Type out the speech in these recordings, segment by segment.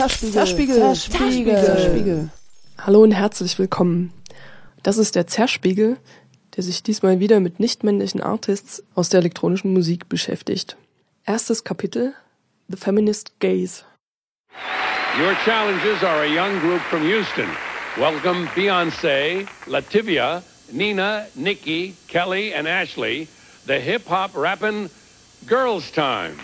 Zerspiegel, Zerspiegel, Zerspiegel, Zerspiegel. Hallo und herzlich willkommen. Das ist der Zerspiegel, der sich diesmal wieder mit nichtmännlichen Artists aus der elektronischen Musik beschäftigt. Erstes Kapitel The Feminist Gaze. Your challenges are a young group from Houston. Welcome Beyonce, Lativia, Nina, Nikki, Kelly, and Ashley, the hip hop rapping Girls Time.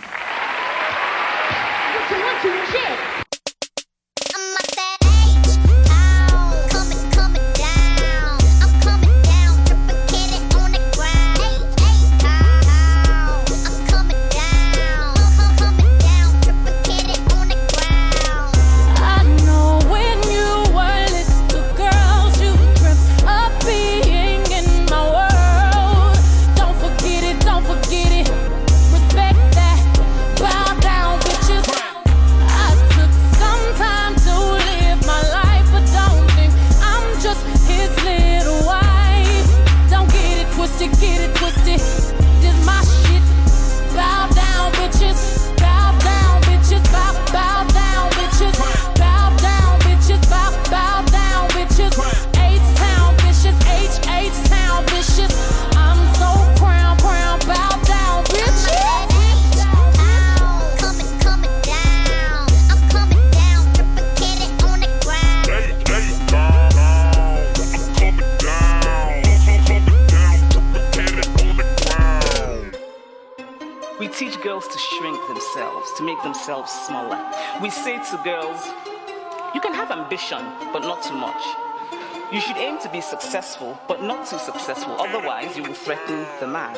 Successful, but not too successful. Otherwise, you will threaten the man.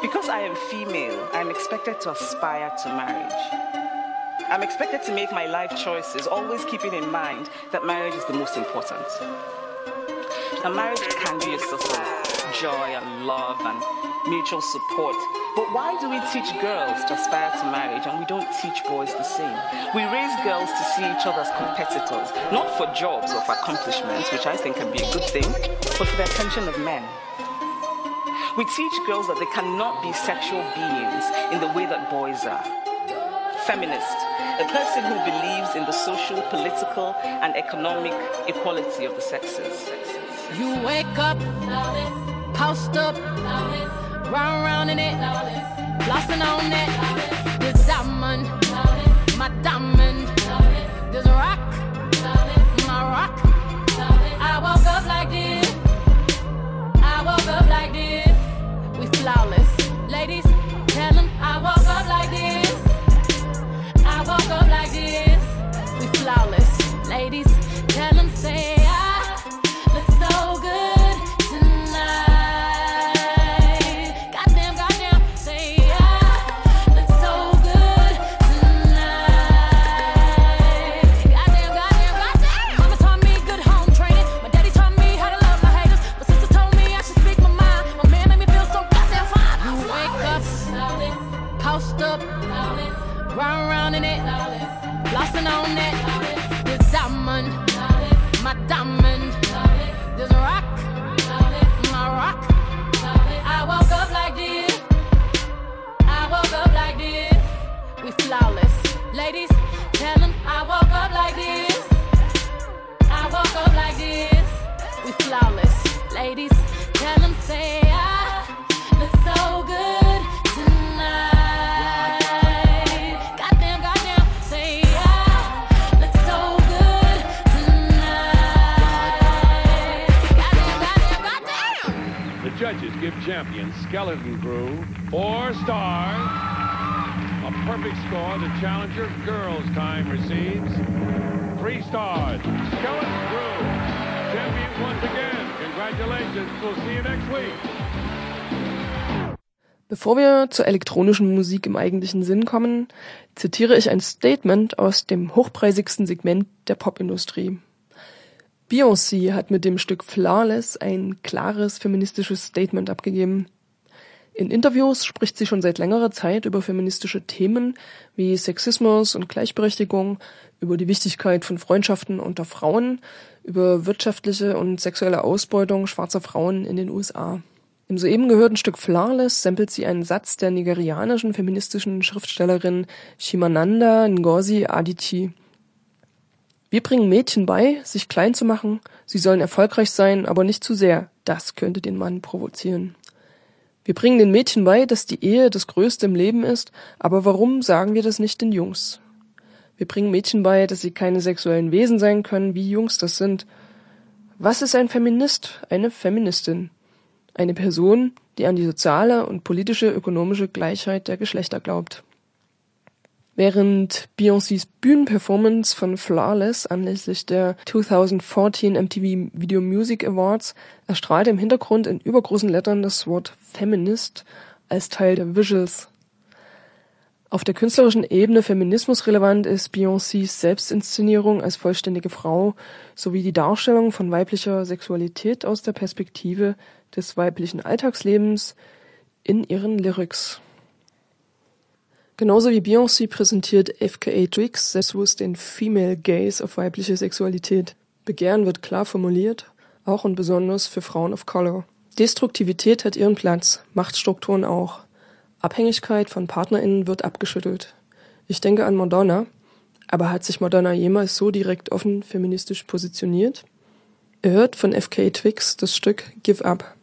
Because I am female, I'm expected to aspire to marriage. I'm expected to make my life choices, always keeping in mind that marriage is the most important. Now, marriage can be a source of joy and love and mutual support. But why do we teach girls to aspire to marriage and we don't teach boys the same? We raise girls to see each other as competitors, not for jobs or for accomplishments, which I think can be a good thing, but for the attention of men. We teach girls that they cannot be sexual beings in the way that boys are. Feminist, a person who believes in the social, political, and economic equality of the sexes. You wake up, post up, round round in it, flossing on it. This diamond, my diamond. This rock, my rock. I woke up like this. I woke up like this. We flawless, ladies. Tell them I woke up like this. I woke up like this. We flawless, ladies. Tell them say. Skeleton Crew, four stars. A perfect score. The challenger girls' time receives three stars. Skeleton Crew, champion once again. Congratulations. We'll see you next week. Bevor wir zur elektronischen Musik im eigentlichen Sinn kommen, zitiere ich ein Statement aus dem hochpreisigsten Segment der Popindustrie. Beyoncé hat mit dem Stück Flawless ein klares feministisches Statement abgegeben. In Interviews spricht sie schon seit längerer Zeit über feministische Themen wie Sexismus und Gleichberechtigung, über die Wichtigkeit von Freundschaften unter Frauen, über wirtschaftliche und sexuelle Ausbeutung schwarzer Frauen in den USA. Im soeben gehörten Stück Flawless samplet sie einen Satz der nigerianischen feministischen Schriftstellerin Shimananda Ngozi Adichie – Wir bringen Mädchen bei, sich klein zu machen, sie sollen erfolgreich sein, aber nicht zu sehr. Das könnte den Mann provozieren. Wir bringen den Mädchen bei, dass die Ehe das Größte im Leben ist, aber warum sagen wir das nicht den Jungs? Wir bringen Mädchen bei, dass sie keine sexuellen Wesen sein können, wie Jungs das sind. Was ist ein Feminist, eine Feministin? Eine Person, die an die soziale und politische ökonomische Gleichheit der Geschlechter glaubt. Während Beyoncés Bühnenperformance von Flawless anlässlich der 2014 MTV Video Music Awards erstrahlte im Hintergrund in übergroßen Lettern das Wort Feminist als Teil der Visuals. Auf der künstlerischen Ebene feminismusrelevant ist Beyoncés Selbstinszenierung als vollständige Frau sowie die Darstellung von weiblicher Sexualität aus der Perspektive des weiblichen Alltagslebens in ihren Lyrics. Genauso wie Beyoncé präsentiert FKA Twigs selbstbewusst den Female Gaze auf weibliche Sexualität. Begehren wird klar formuliert, auch und besonders für Frauen of Color. Destruktivität hat ihren Platz, Machtstrukturen auch. Abhängigkeit von PartnerInnen wird abgeschüttelt. Ich denke an Madonna, aber hat sich Madonna jemals so direkt offen feministisch positioniert? Er hört von FK Twigs das Stück Give Up.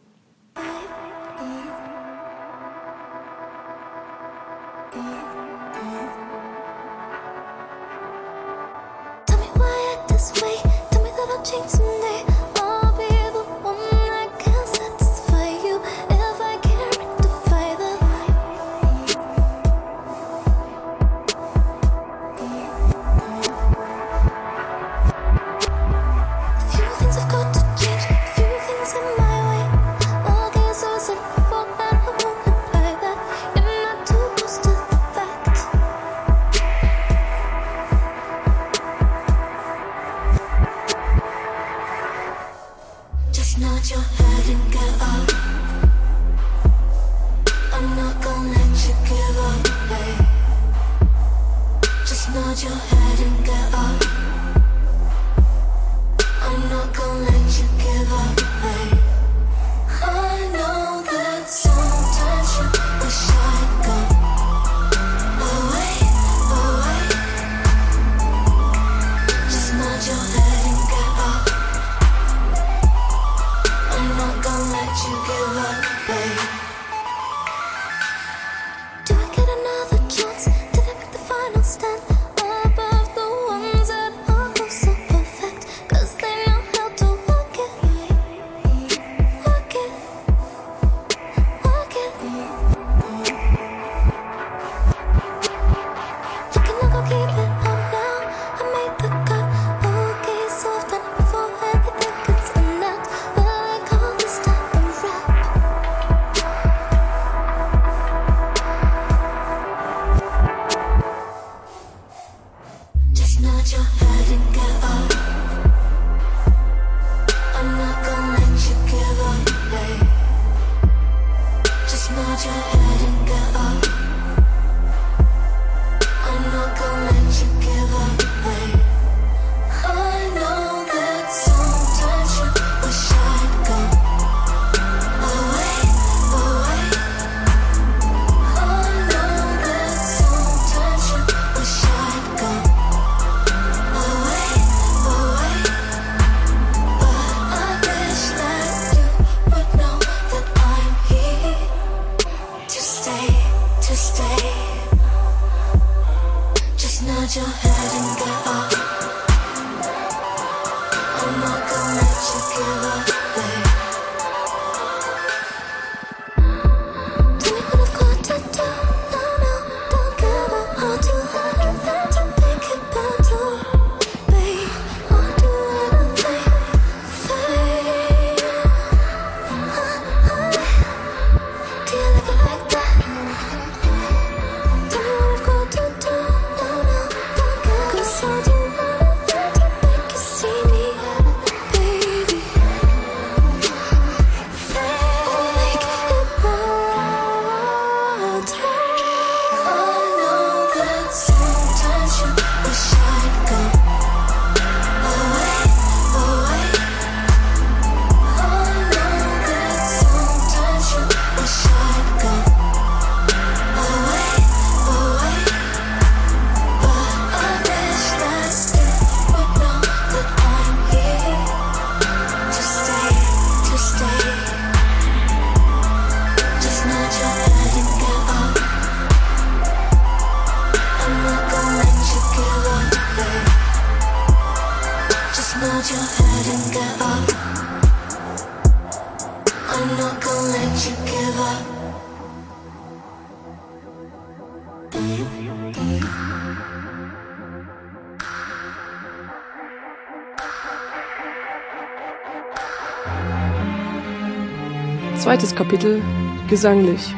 Zweites Kapitel Gesanglich.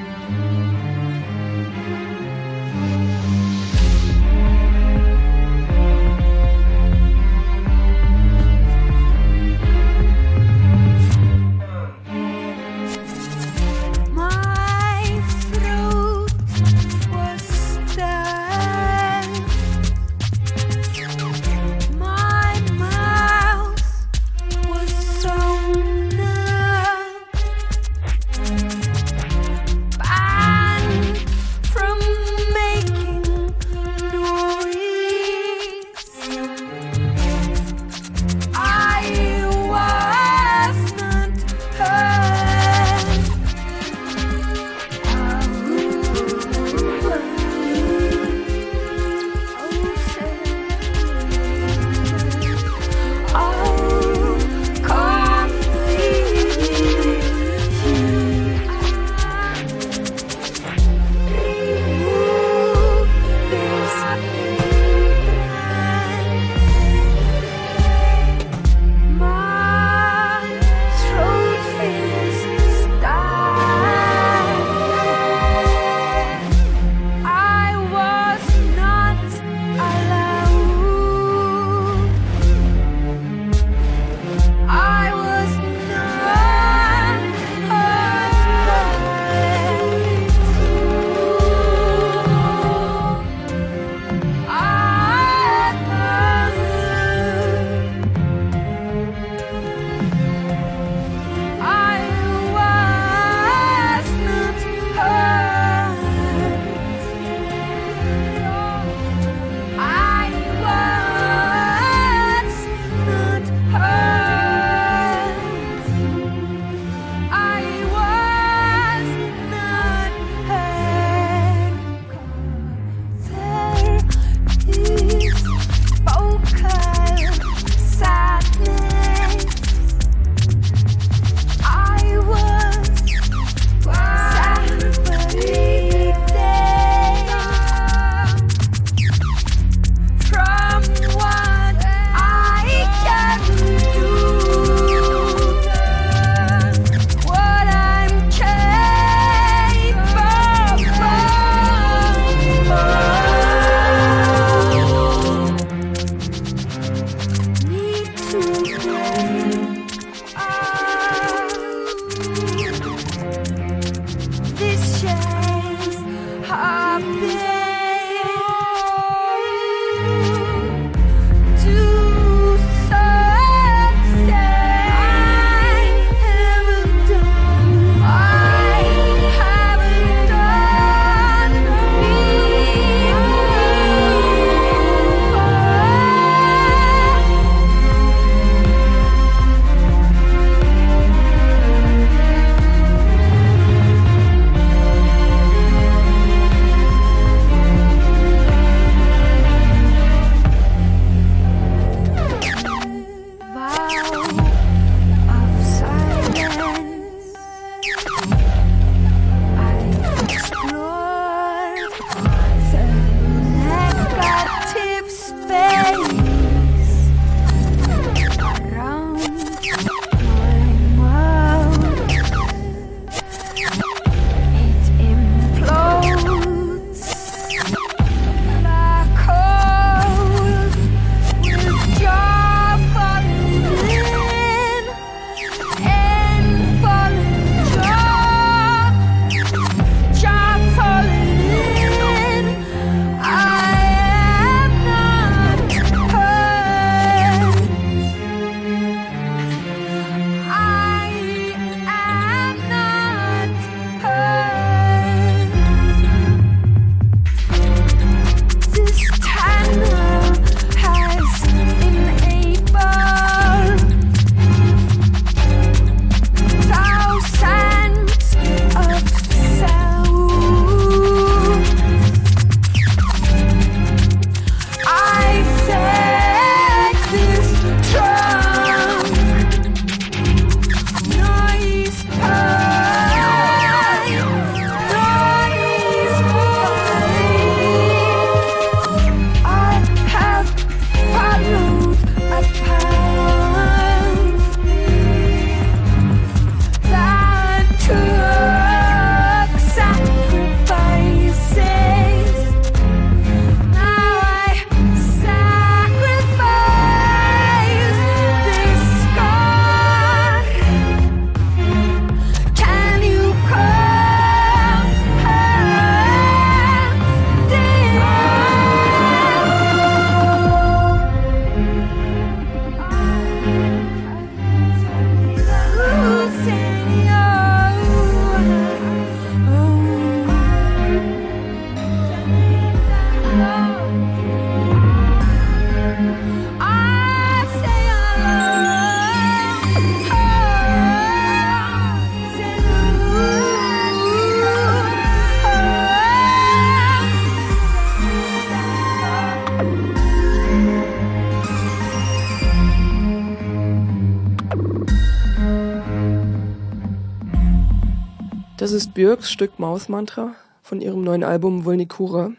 Björks Stück Mouth Mantra von ihrem neuen Album Vulnicura,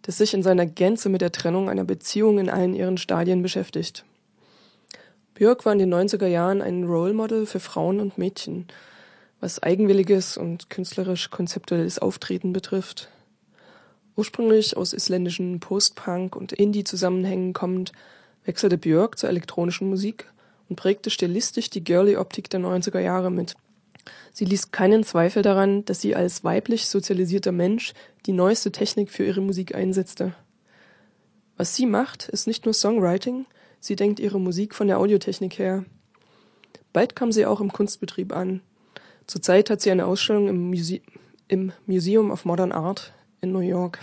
das sich in seiner Gänze mit der Trennung einer Beziehung in allen ihren Stadien beschäftigt. Björk war in den 90er Jahren ein Role Model für Frauen und Mädchen, was eigenwilliges und künstlerisch konzeptuelles Auftreten betrifft. Ursprünglich aus isländischen Post-Punk und Indie-Zusammenhängen kommend, wechselte Björk zur elektronischen Musik und prägte stilistisch die Girly-Optik der 90er Jahre mit. Sie ließ keinen Zweifel daran, dass sie als weiblich sozialisierter Mensch die neueste Technik für ihre Musik einsetzte. Was sie macht, ist nicht nur Songwriting, sie denkt ihre Musik von der Audiotechnik her. Bald kam sie auch im Kunstbetrieb an. Zurzeit hat sie eine Ausstellung im, Muse im Museum of Modern Art in New York.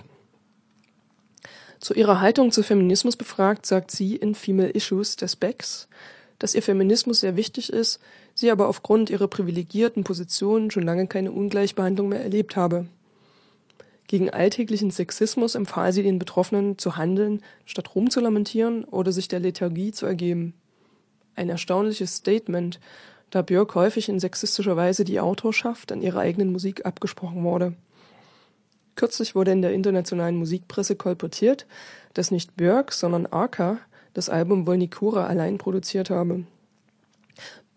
Zu ihrer Haltung zu Feminismus befragt, sagt sie in Female Issues der Specs, dass ihr Feminismus sehr wichtig ist, sie aber aufgrund ihrer privilegierten Position schon lange keine Ungleichbehandlung mehr erlebt habe. Gegen alltäglichen Sexismus empfahl sie den Betroffenen zu handeln, statt rumzulamentieren oder sich der Lethargie zu ergeben. Ein erstaunliches Statement, da Björk häufig in sexistischer Weise die Autorschaft an ihrer eigenen Musik abgesprochen wurde. Kürzlich wurde in der internationalen Musikpresse kolportiert, dass nicht Björk, sondern Arca das Album Volnicura allein produziert habe.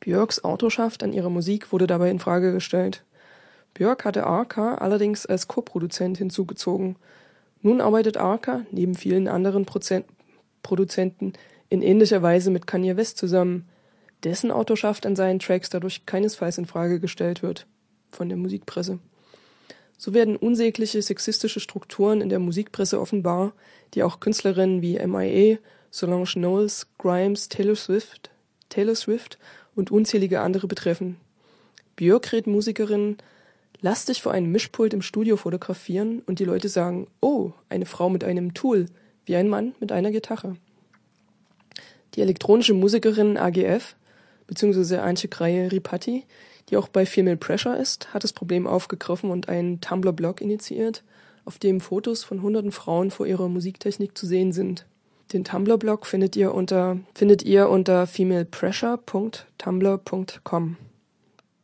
Björks Autorschaft an ihrer Musik wurde dabei in Frage gestellt. Björk hatte Arca allerdings als Co-Produzent hinzugezogen. Nun arbeitet Arca neben vielen anderen Prozent Produzenten in ähnlicher Weise mit Kanye West zusammen, dessen Autorschaft an seinen Tracks dadurch keinesfalls in Frage gestellt wird von der Musikpresse. So werden unsägliche sexistische Strukturen in der Musikpresse offenbar, die auch Künstlerinnen wie MIA Solange Knowles, Grimes, Taylor Swift, Taylor Swift und unzählige andere betreffen. Björk rät Musikerinnen, lass dich vor einem Mischpult im Studio fotografieren und die Leute sagen, oh, eine Frau mit einem Tool, wie ein Mann mit einer Gitarre. Die elektronische Musikerin AGF, beziehungsweise Antje Kreie Ripatti, die auch bei Female Pressure ist, hat das Problem aufgegriffen und einen Tumblr-Blog initiiert, auf dem Fotos von hunderten Frauen vor ihrer Musiktechnik zu sehen sind. Den Tumblr-Blog findet ihr unter, findet ihr unter femalepressure.tumblr.com.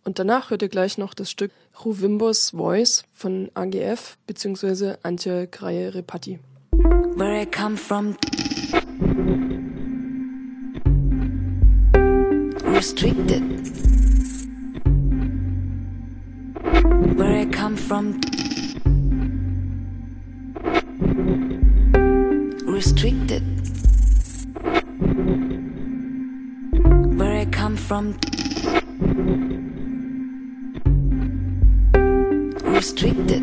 Und danach hört ihr gleich noch das Stück Ruvimbos Voice von AGF bzw. Antje Greie Repatti. Where I come from restricted Where I come from restricted Where I come from restricted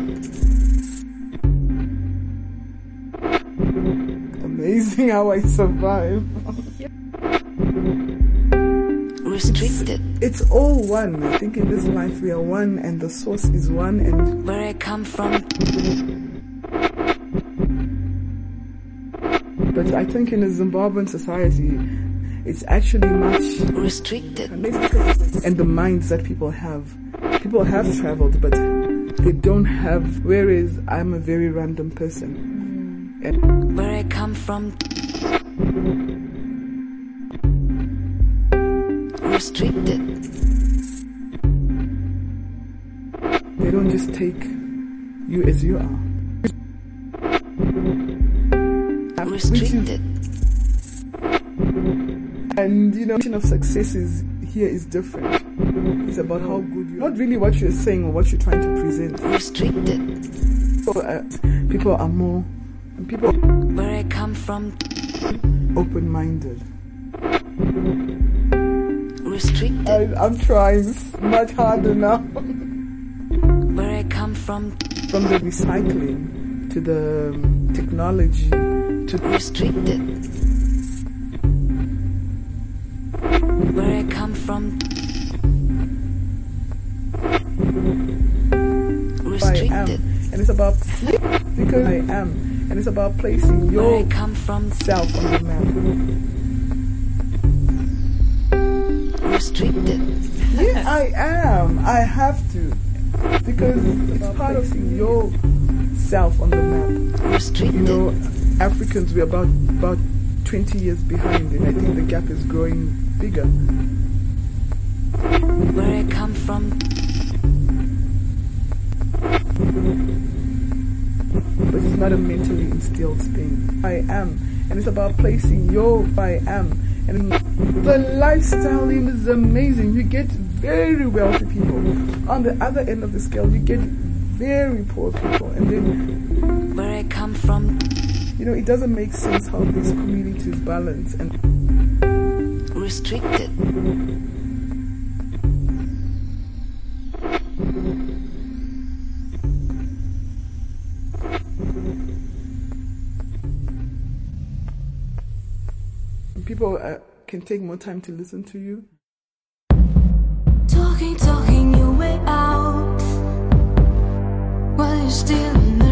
Amazing how I survive. restricted. It's, it's, all one. I think in this life we are one and the source is one and where I come from But I think in a Zimbabwean society, it's actually much restricted. And the minds that people have. People have traveled, but they don't have. Whereas I'm a very random person. And Where I come from. Restricted. They don't just take you as you are restricted. And you know, the of success is here is different. It's about how good you. Not really what you're saying or what you're trying to present. Restricted. So, uh, people are more people where I come from open-minded. Restricted. I, I'm trying much harder now. where I come from from the recycling to the um, technology to restricted. Where I come from. Restricted. And it's about because I am. And it's about placing your Where I come from. self on the map. Restricted. Yeah, I am. I have to. Because it's part of your self on the map. Restricted. You know, Africans, we're about, about 20 years behind, and I think the gap is growing bigger. Where I come from. But it's not a mentally instilled thing. I am. And it's about placing your I am. And the lifestyle is amazing. You get very wealthy people. On the other end of the scale, you get very poor people. And then. Where I come from. You know, it doesn't make sense how these communities balance and. Restricted. People uh, can take more time to listen to you. Talking, talking your way out while you're still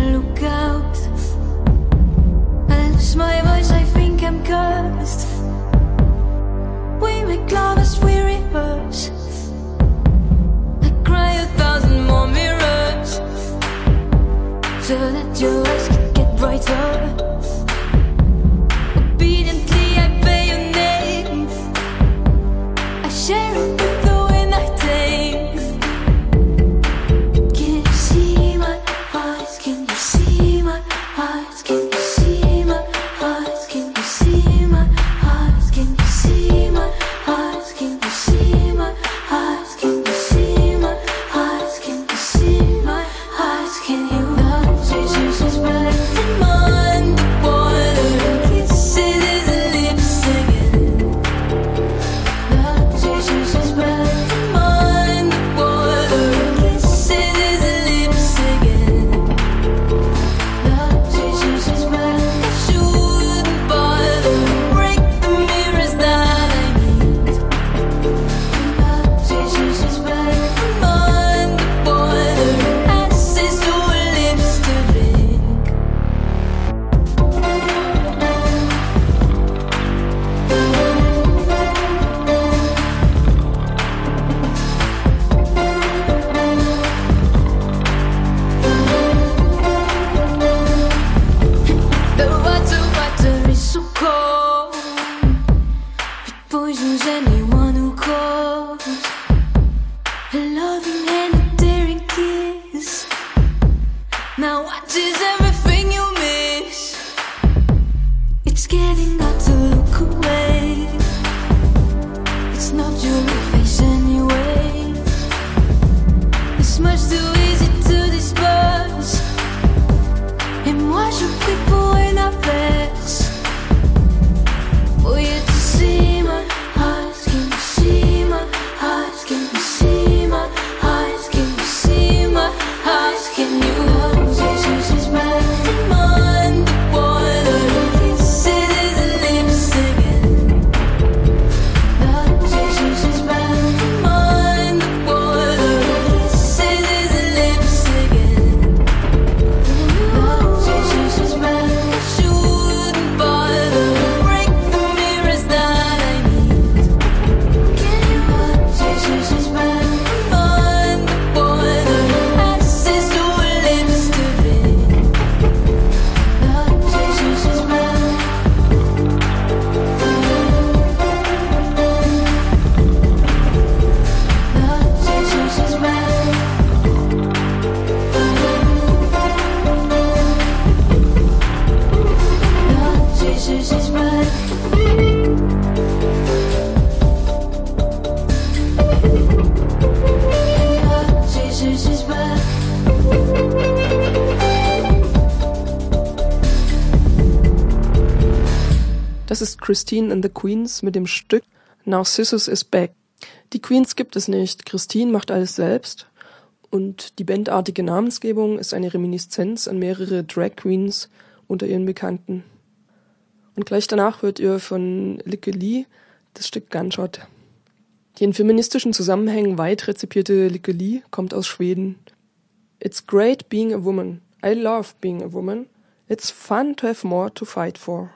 Christine and the Queens mit dem Stück Narcissus is Back. Die Queens gibt es nicht. Christine macht alles selbst. Und die bandartige Namensgebung ist eine Reminiszenz an mehrere Drag Queens unter ihren Bekannten. Und gleich danach hört ihr von Lykke Lee das Stück Gunshot. Die in feministischen Zusammenhängen weit rezipierte Lykke Lee kommt aus Schweden. It's great being a woman. I love being a woman. It's fun to have more to fight for.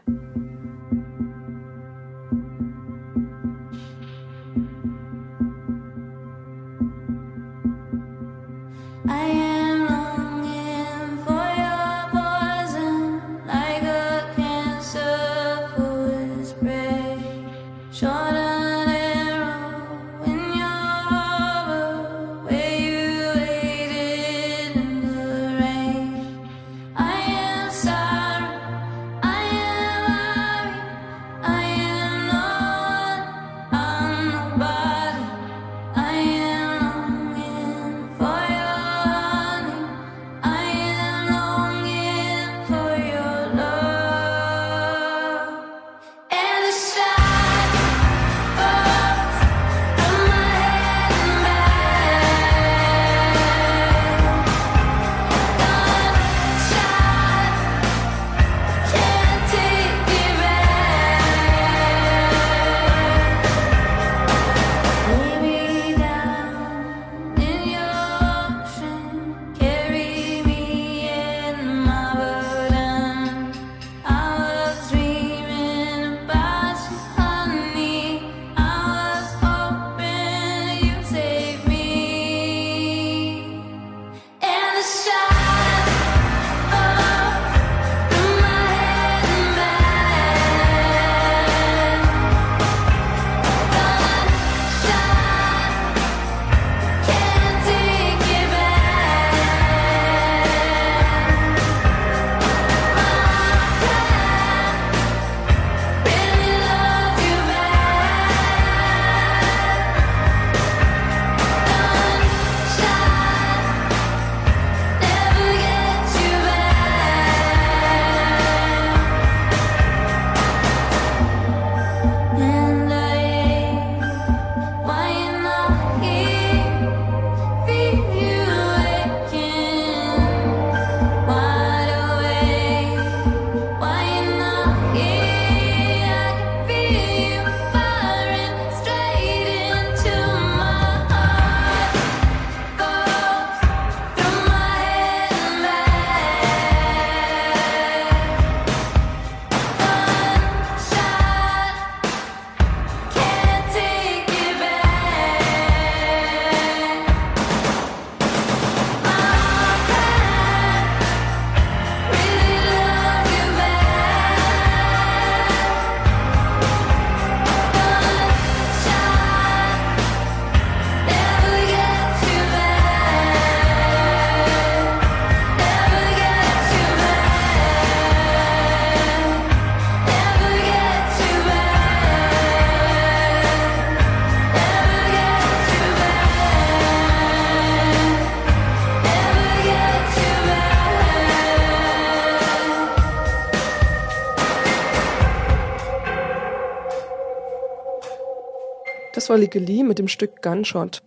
Das war Lee mit dem Stück Gunshot.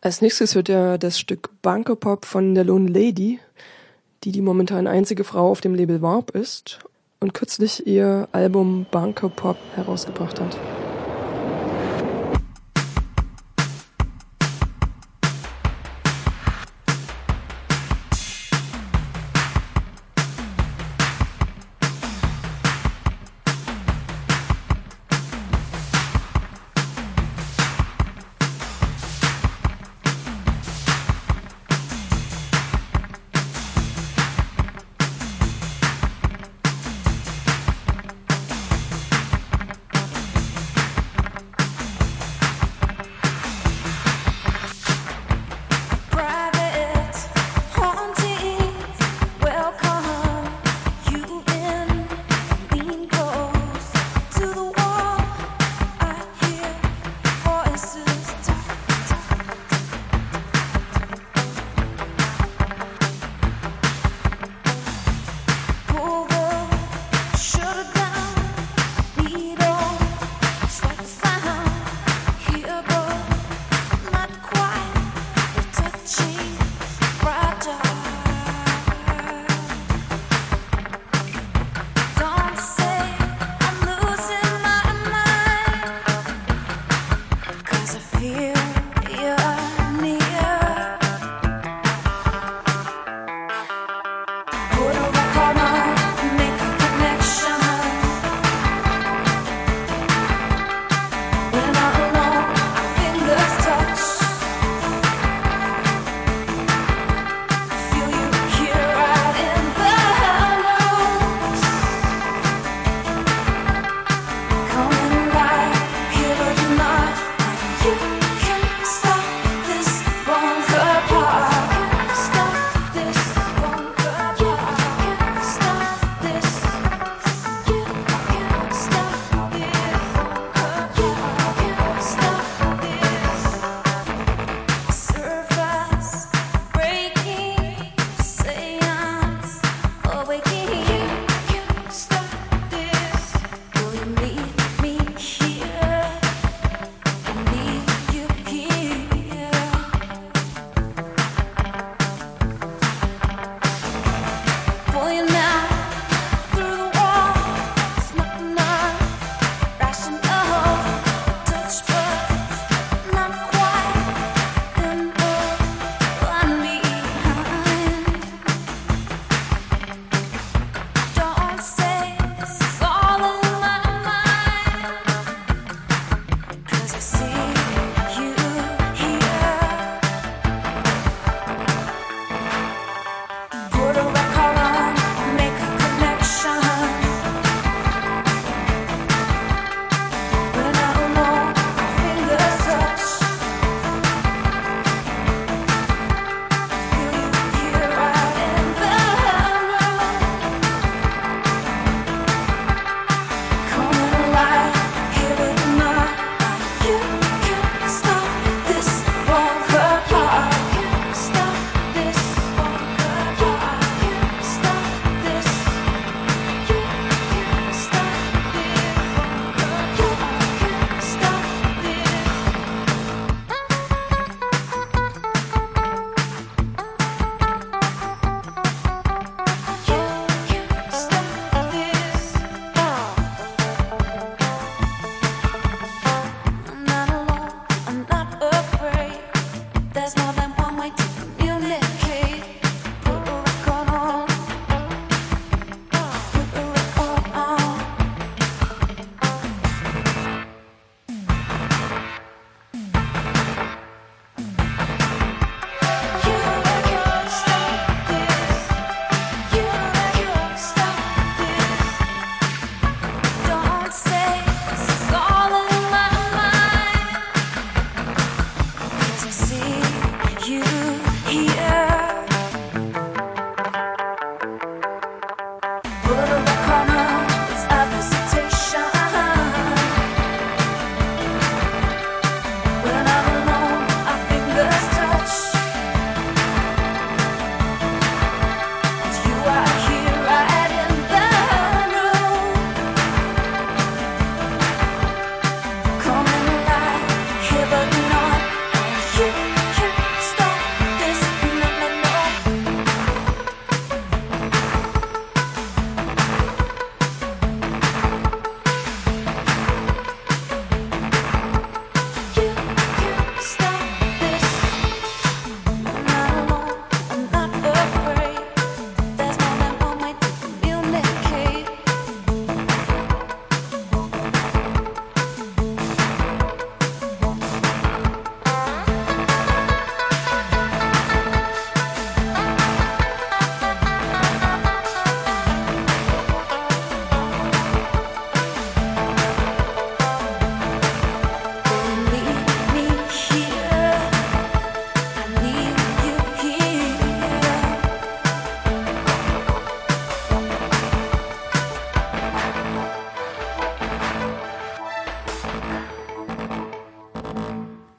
Als nächstes hört er das Stück Bunker Pop von der Lone Lady, die die momentan einzige Frau auf dem Label Warp ist und kürzlich ihr Album Bunker Pop herausgebracht hat.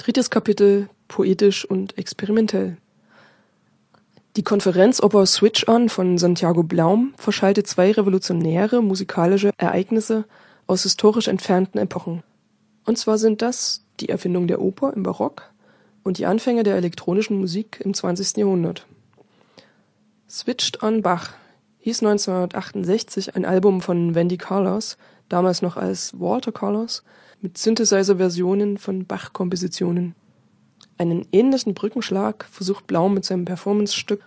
Drittes Kapitel poetisch und experimentell. Die Konferenzoper Switch On von Santiago Blaum verschaltet zwei revolutionäre musikalische Ereignisse aus historisch entfernten Epochen. Und zwar sind das die Erfindung der Oper im Barock und die Anfänge der elektronischen Musik im 20. Jahrhundert. Switched on Bach hieß 1968 ein Album von Wendy Carlos, damals noch als Walter Carlos, mit Synthesizer-Versionen von Bach-Kompositionen. Einen ähnlichen Brückenschlag versucht Blaum mit seinem Performance-Stück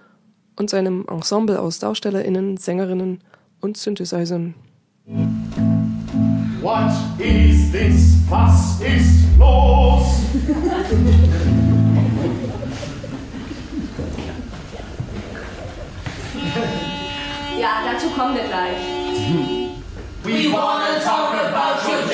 und seinem Ensemble aus DarstellerInnen, Sängerinnen und Synthesizern. What is this? Was ist los? Ja, dazu kommen wir gleich. We wanna talk about your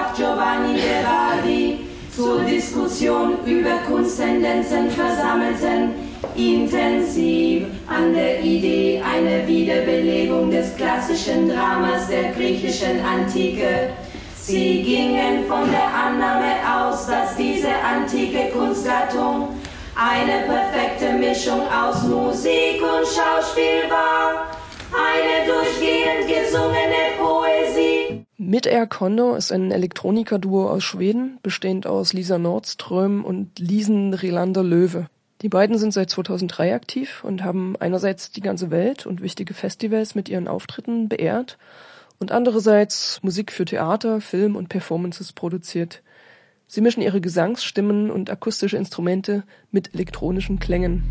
Graf Giovanni Veradi zur Diskussion über Kunsttendenzen versammelten, intensiv an der Idee einer Wiederbelebung des klassischen Dramas der griechischen Antike. Sie gingen von der Annahme aus, dass diese antike Kunstgattung eine perfekte Mischung aus Musik und Schauspiel war, eine durchgehend gesungene Poesie. Mid-Air Kondo ist ein Elektroniker-Duo aus Schweden, bestehend aus Lisa Nordström und Lisen Relander Löwe. Die beiden sind seit 2003 aktiv und haben einerseits die ganze Welt und wichtige Festivals mit ihren Auftritten beehrt und andererseits Musik für Theater, Film und Performances produziert. Sie mischen ihre Gesangsstimmen und akustische Instrumente mit elektronischen Klängen.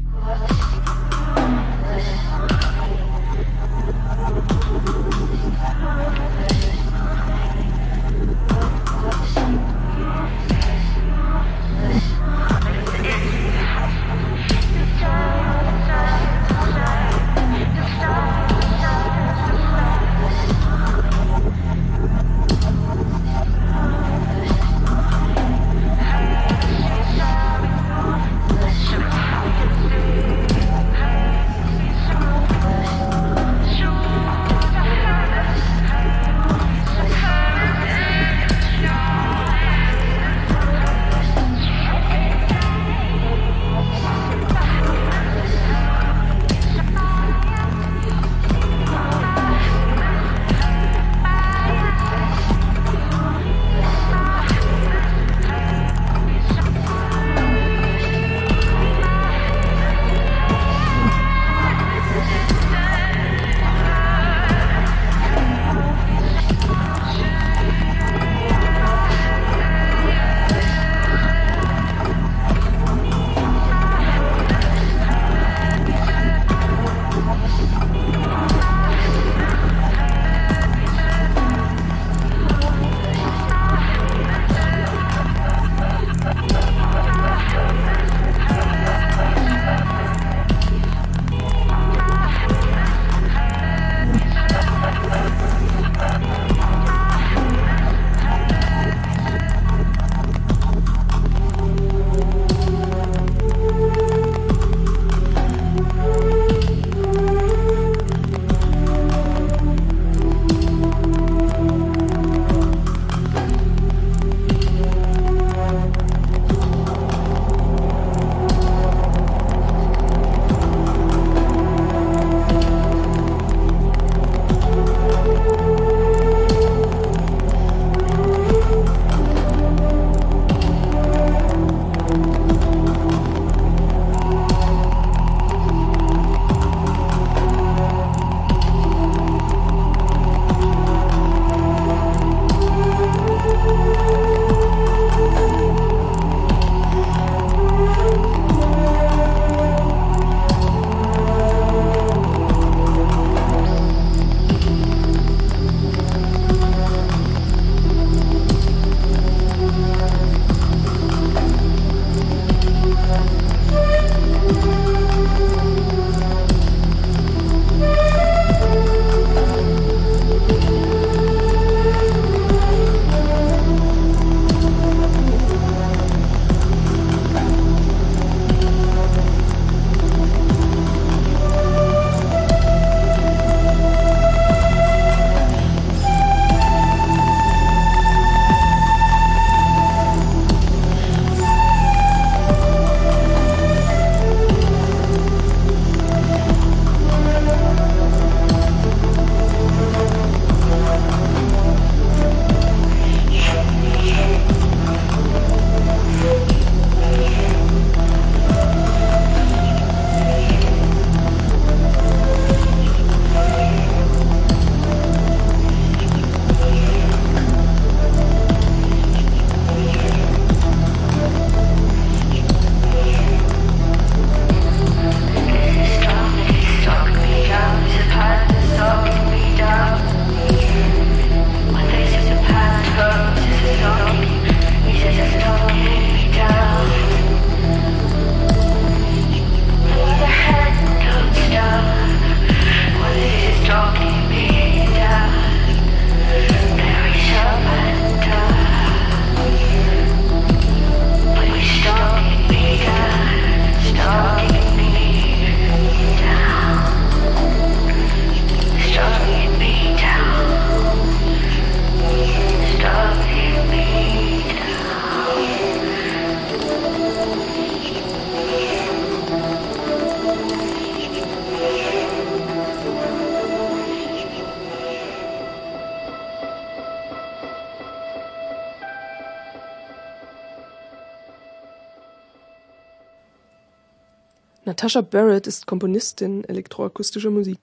Natasha Barrett ist Komponistin elektroakustischer Musik.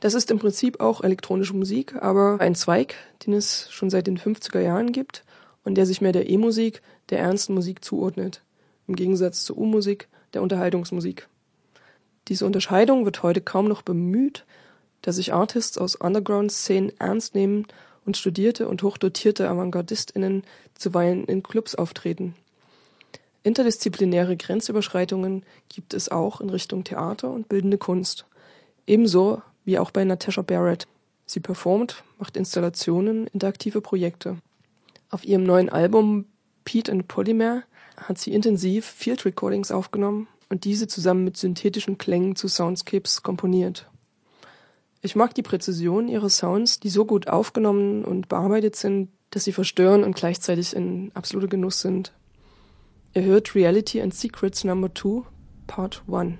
Das ist im Prinzip auch elektronische Musik, aber ein Zweig, den es schon seit den 50er Jahren gibt und der sich mehr der E-Musik, der ernsten Musik zuordnet, im Gegensatz zur U-Musik, der Unterhaltungsmusik. Diese Unterscheidung wird heute kaum noch bemüht, da sich Artists aus Underground-Szenen ernst nehmen und studierte und hochdotierte AvantgardistInnen zuweilen in Clubs auftreten. Interdisziplinäre Grenzüberschreitungen gibt es auch in Richtung Theater und bildende Kunst. Ebenso wie auch bei Natasha Barrett. Sie performt, macht Installationen, interaktive Projekte. Auf ihrem neuen Album Pete and Polymer hat sie intensiv Field Recordings aufgenommen und diese zusammen mit synthetischen Klängen zu Soundscapes komponiert. Ich mag die Präzision ihrer Sounds, die so gut aufgenommen und bearbeitet sind, dass sie verstören und gleichzeitig in absoluter Genuss sind. erhöht Reality and Secrets Number Two, Part One.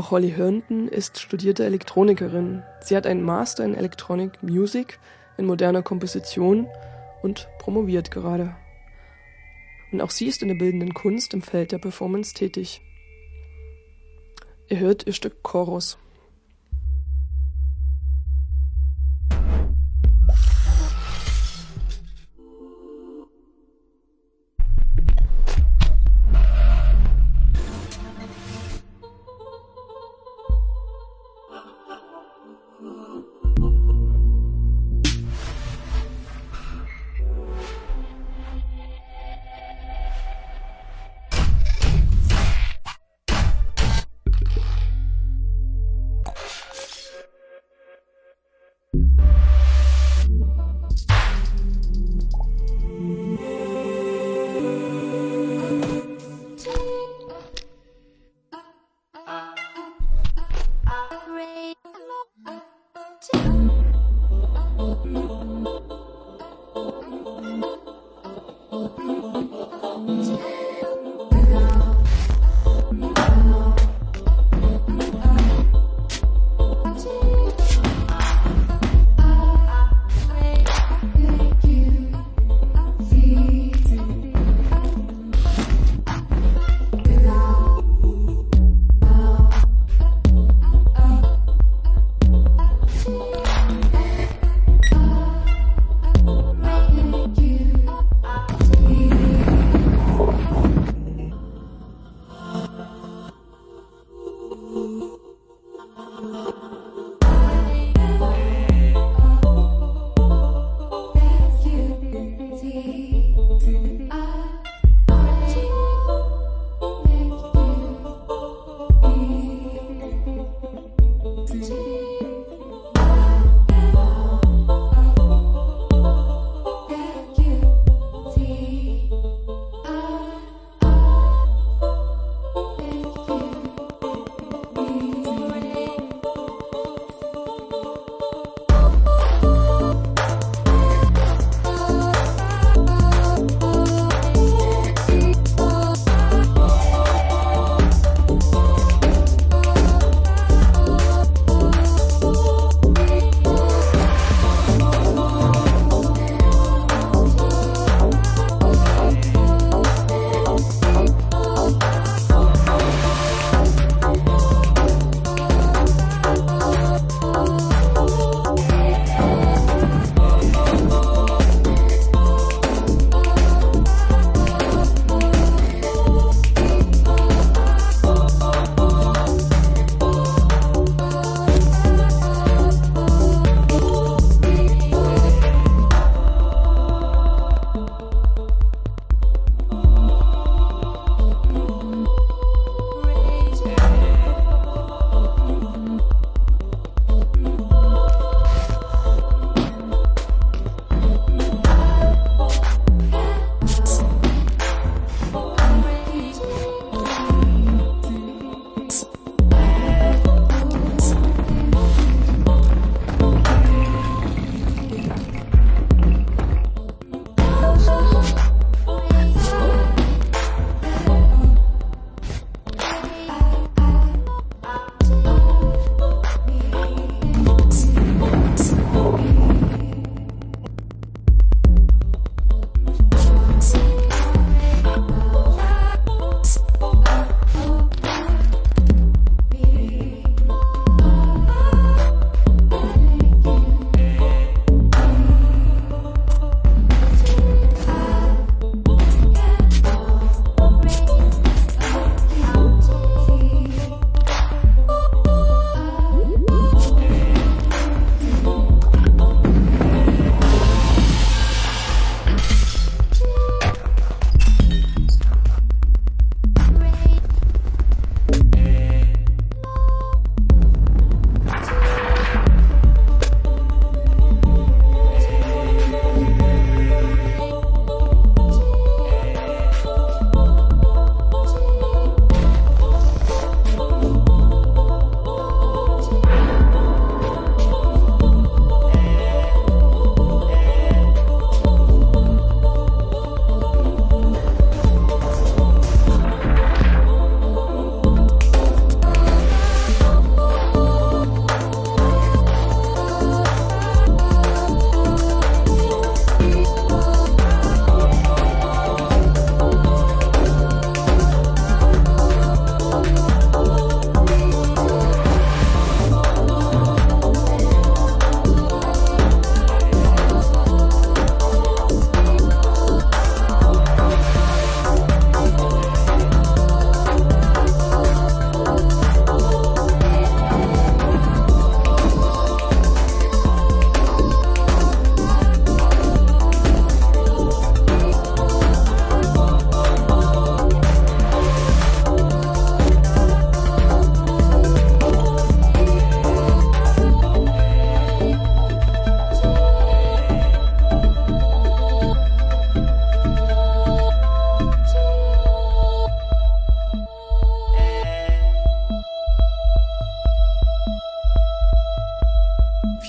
Auch Holly Herndon ist studierte Elektronikerin. Sie hat einen Master in Electronic Music in moderner Komposition und promoviert gerade. Und auch sie ist in der bildenden Kunst im Feld der Performance tätig. Ihr hört ihr Stück Chorus.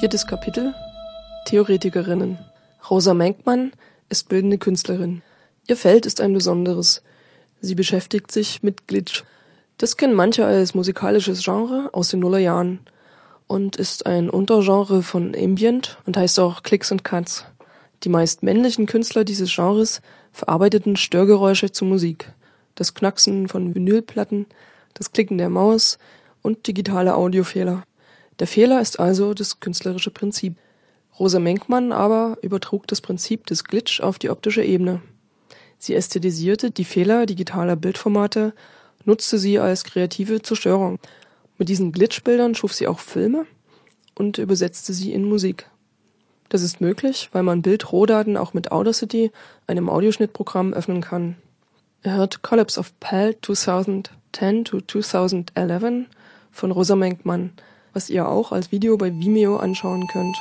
Viertes Kapitel Theoretikerinnen Rosa Menkmann ist bildende Künstlerin. Ihr Feld ist ein besonderes. Sie beschäftigt sich mit Glitch. Das kennen manche als musikalisches Genre aus den Nullerjahren und ist ein Untergenre von Ambient und heißt auch Clicks and Cuts. Die meist männlichen Künstler dieses Genres verarbeiteten Störgeräusche zu Musik. Das Knacksen von Vinylplatten, das Klicken der Maus und digitale Audiofehler. Der Fehler ist also das künstlerische Prinzip. Rosa Menkmann aber übertrug das Prinzip des Glitch auf die optische Ebene. Sie ästhetisierte die Fehler digitaler Bildformate, nutzte sie als kreative Zerstörung. Mit diesen Glitchbildern schuf sie auch Filme und übersetzte sie in Musik. Das ist möglich, weil man Bildrohdaten auch mit Audacity, einem Audioschnittprogramm, öffnen kann. Er hört Collapse of Pell 2010 to 2011 von Rosa Menkmann, was ihr auch als Video bei Vimeo anschauen könnt.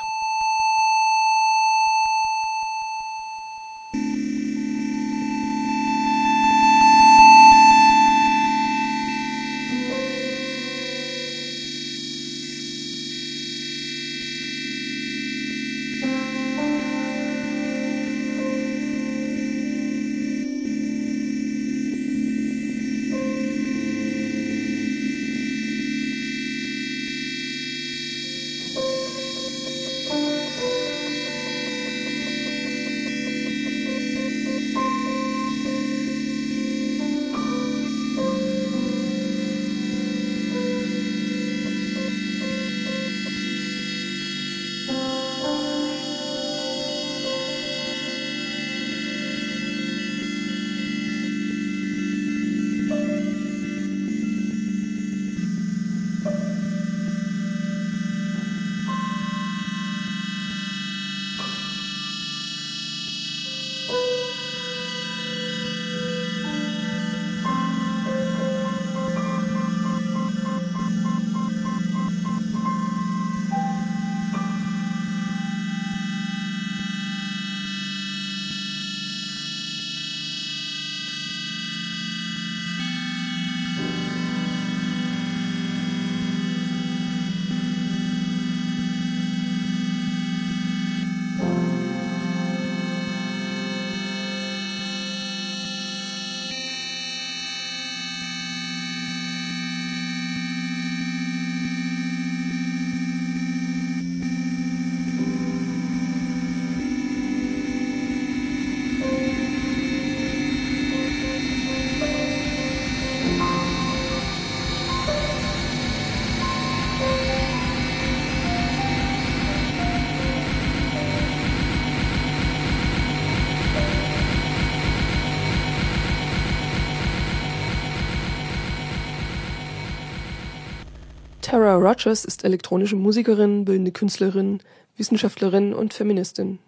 Tara Rogers ist elektronische Musikerin, bildende Künstlerin, Wissenschaftlerin und Feministin.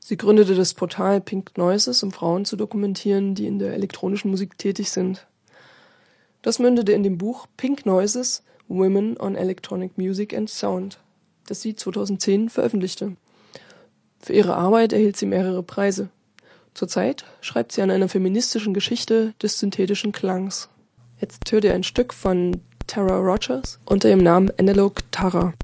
Sie gründete das Portal Pink Noises, um Frauen zu dokumentieren, die in der elektronischen Musik tätig sind. Das mündete in dem Buch Pink Noises Women on Electronic Music and Sound, das sie 2010 veröffentlichte. Für ihre Arbeit erhielt sie mehrere Preise. Zurzeit schreibt sie an einer feministischen Geschichte des synthetischen Klangs. Jetzt hört ihr ein Stück von Tara Rogers unter dem Namen Analog Tara.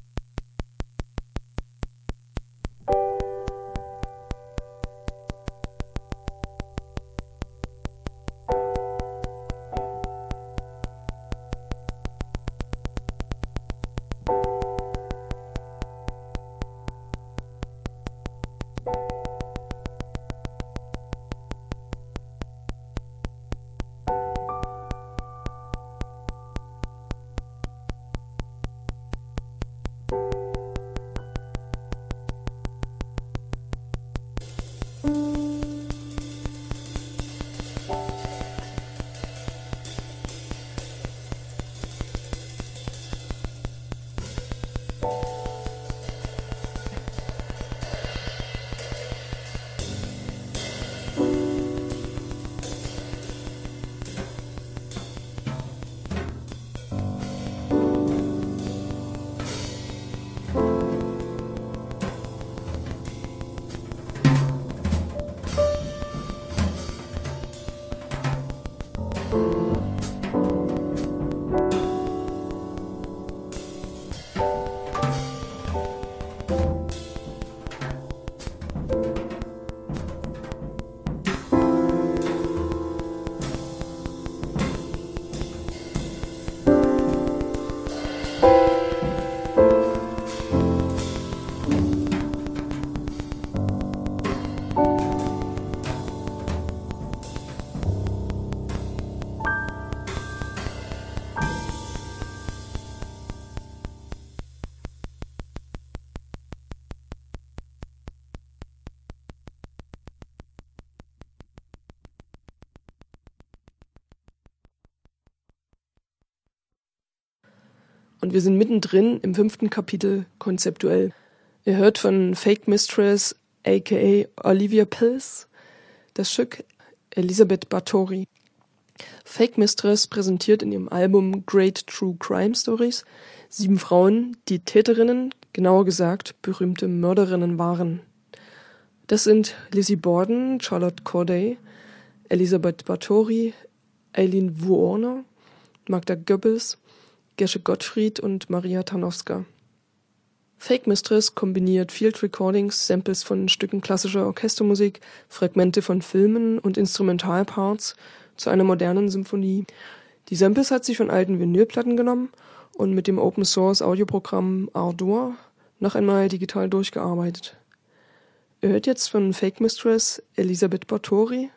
Und wir sind mittendrin im fünften Kapitel konzeptuell. Ihr hört von Fake Mistress, aka Olivia Pills, das Stück Elisabeth Bathory. Fake Mistress präsentiert in ihrem Album Great True Crime Stories sieben Frauen, die Täterinnen, genauer gesagt berühmte Mörderinnen waren. Das sind Lizzie Borden, Charlotte Corday, Elisabeth Bathory, Eileen Wuorner, Magda Goebbels, Gesche Gottfried und Maria Tarnowska. Fake Mistress kombiniert Field Recordings, Samples von Stücken klassischer Orchestermusik, Fragmente von Filmen und Instrumentalparts zu einer modernen Symphonie. Die Samples hat sie von alten Vinylplatten genommen und mit dem Open Source Audioprogramm Ardour noch einmal digital durchgearbeitet. Ihr hört jetzt von Fake Mistress Elisabeth Bottori.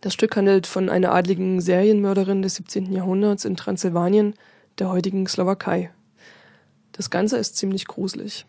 Das Stück handelt von einer adligen Serienmörderin des 17. Jahrhunderts in Transsilvanien, der heutigen Slowakei. Das Ganze ist ziemlich gruselig.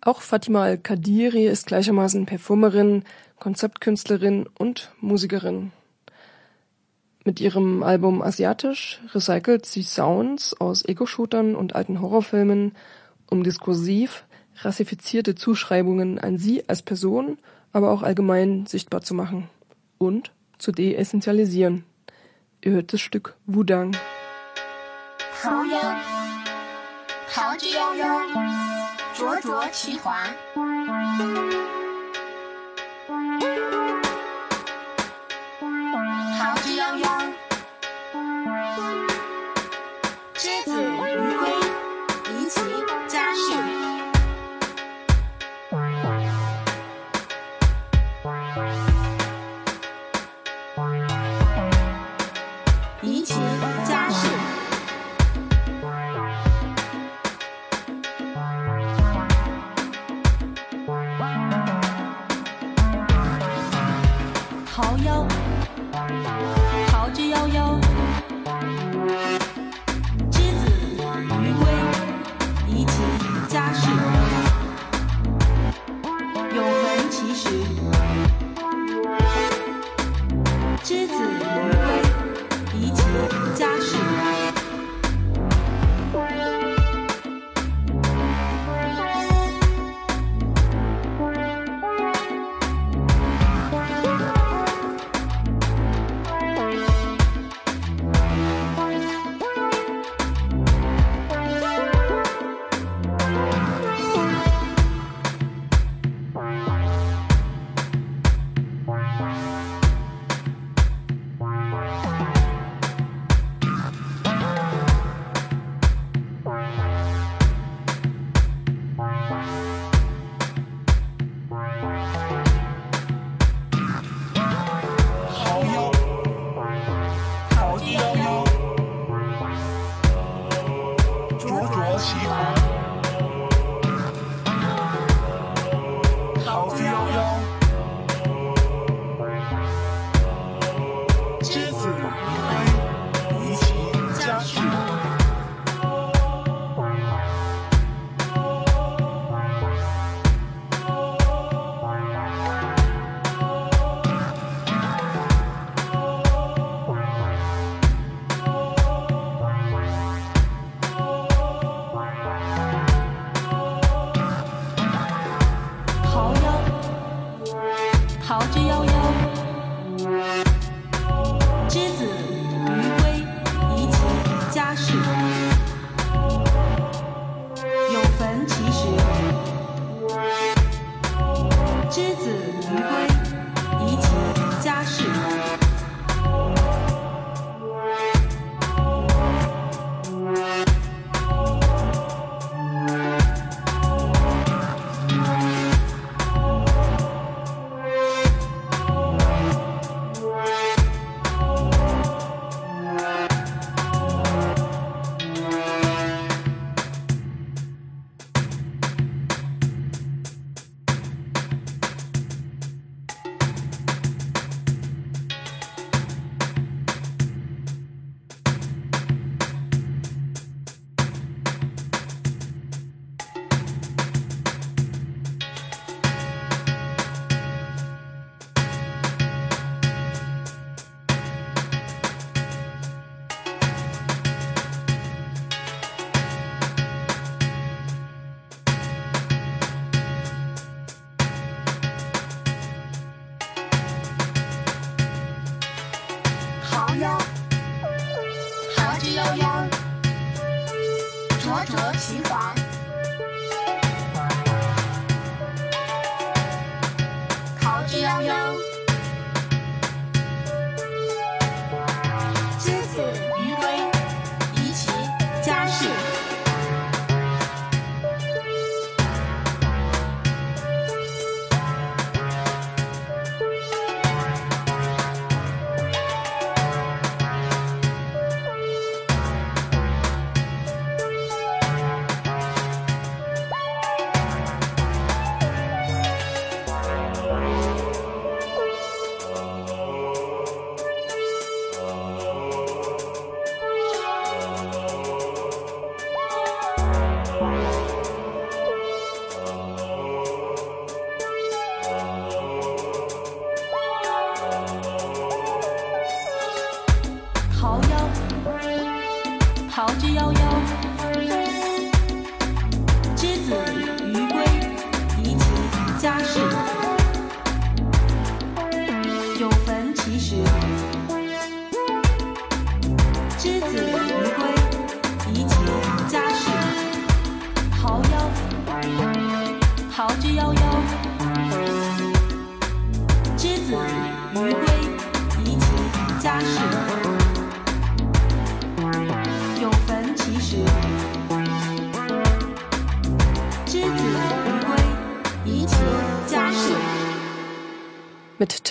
Auch Fatima Al-Kadiri ist gleichermaßen Performerin, Konzeptkünstlerin und Musikerin. Mit ihrem Album Asiatisch recycelt sie Sounds aus Ego-Shootern und alten Horrorfilmen, um diskursiv rassifizierte Zuschreibungen an sie als Person, aber auch allgemein sichtbar zu machen und zu deessentialisieren. Ihr hört das Stück Wudang. 桃夭，桃之夭夭，灼灼其华。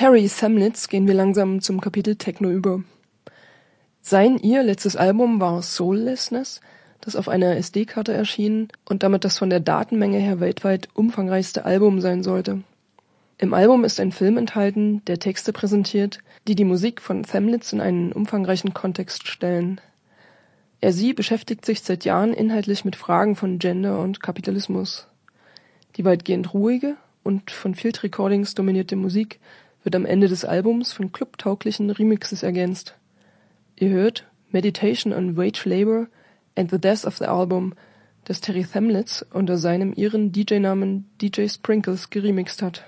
Terry Samnitz gehen wir langsam zum Kapitel Techno über. Sein ihr letztes Album war Soullessness, das auf einer SD-Karte erschien und damit das von der Datenmenge her weltweit umfangreichste Album sein sollte. Im Album ist ein Film enthalten, der Texte präsentiert, die die Musik von Samnitz in einen umfangreichen Kontext stellen. Er sie beschäftigt sich seit Jahren inhaltlich mit Fragen von Gender und Kapitalismus. Die weitgehend ruhige und von Field Recordings dominierte Musik wird am Ende des Albums von clubtauglichen Remixes ergänzt. Ihr hört Meditation on Wage Labor and the Death of the Album, das Terry Thamlitz unter seinem ihren DJ-Namen DJ Sprinkles geremixt hat.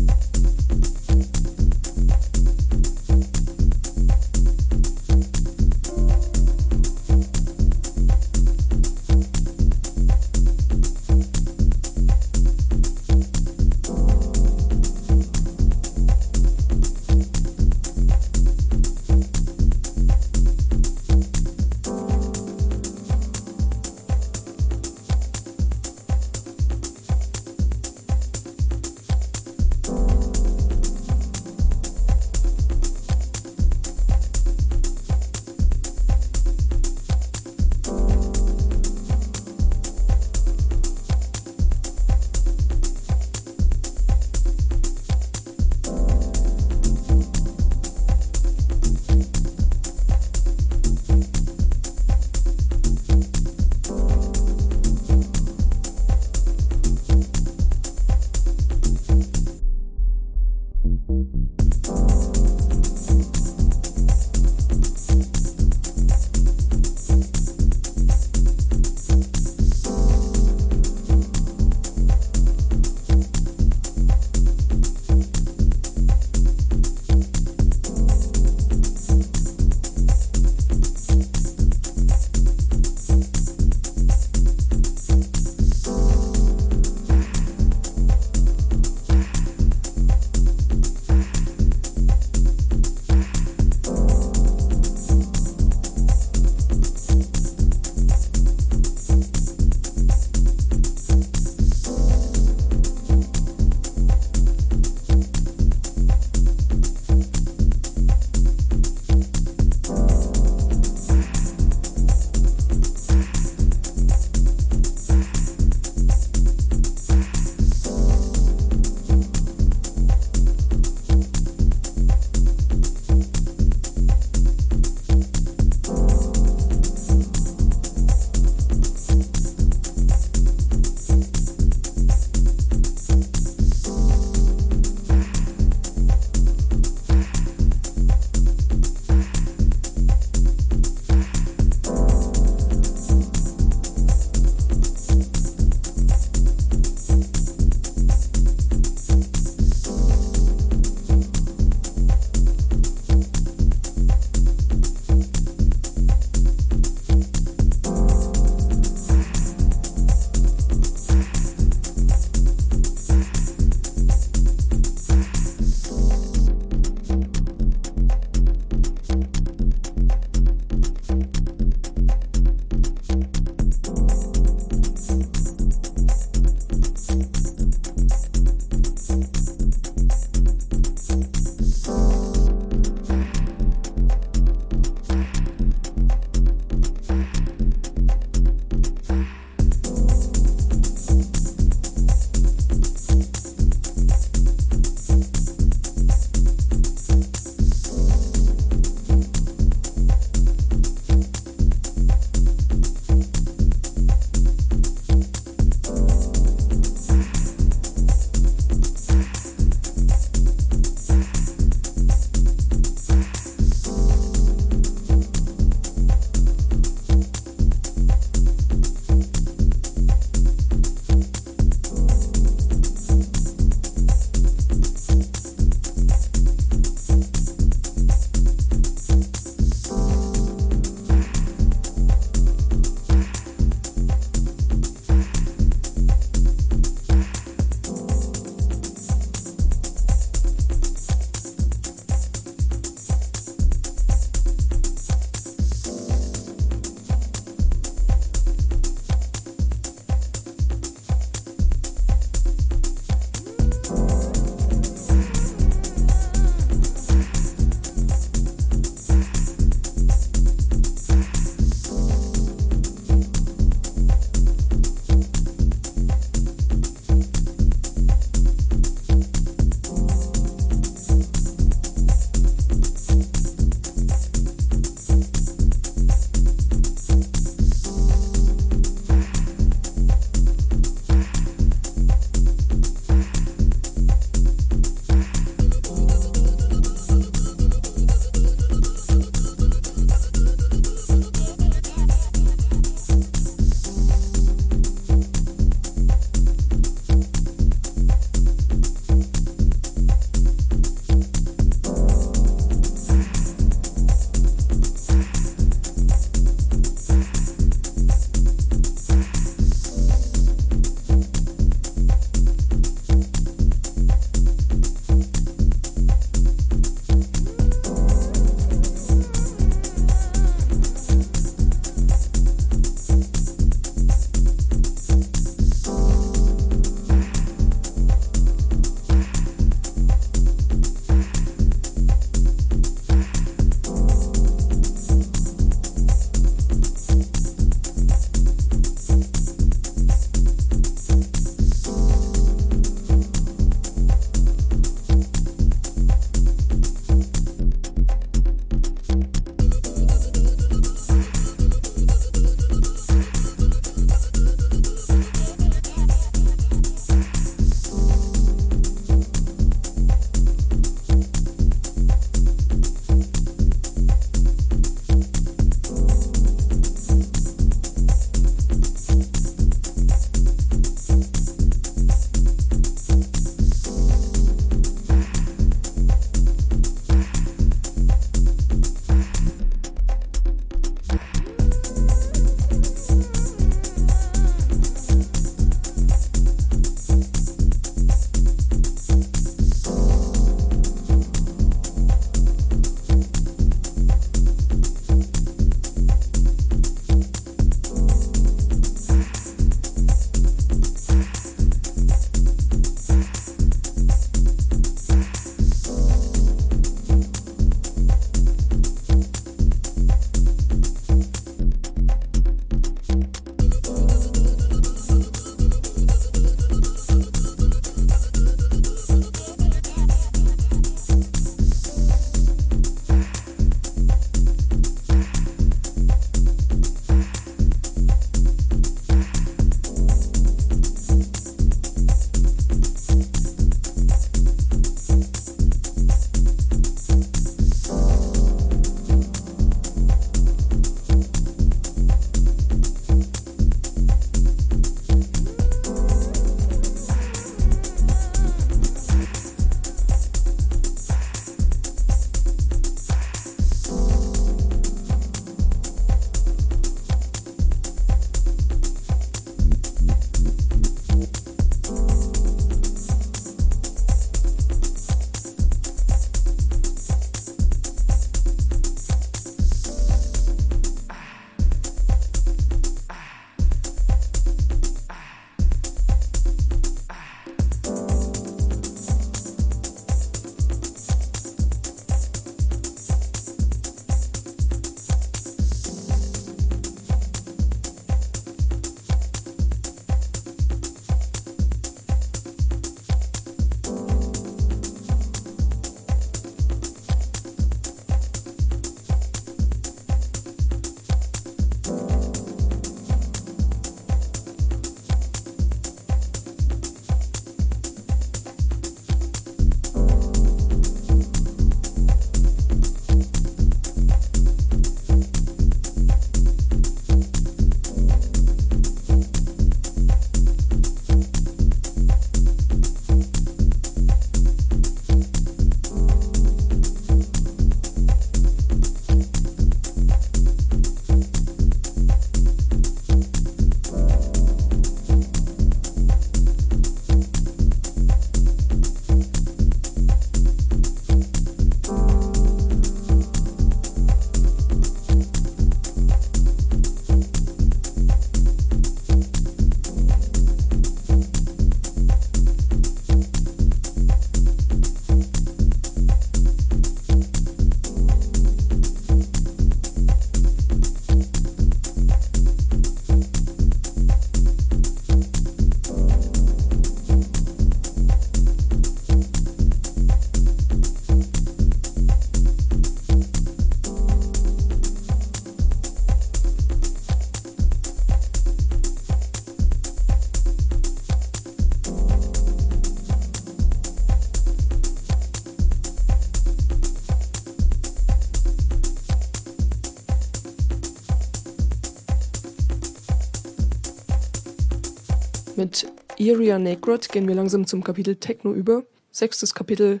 Iria Negrot gehen wir langsam zum Kapitel Techno über. Sechstes Kapitel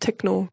Techno.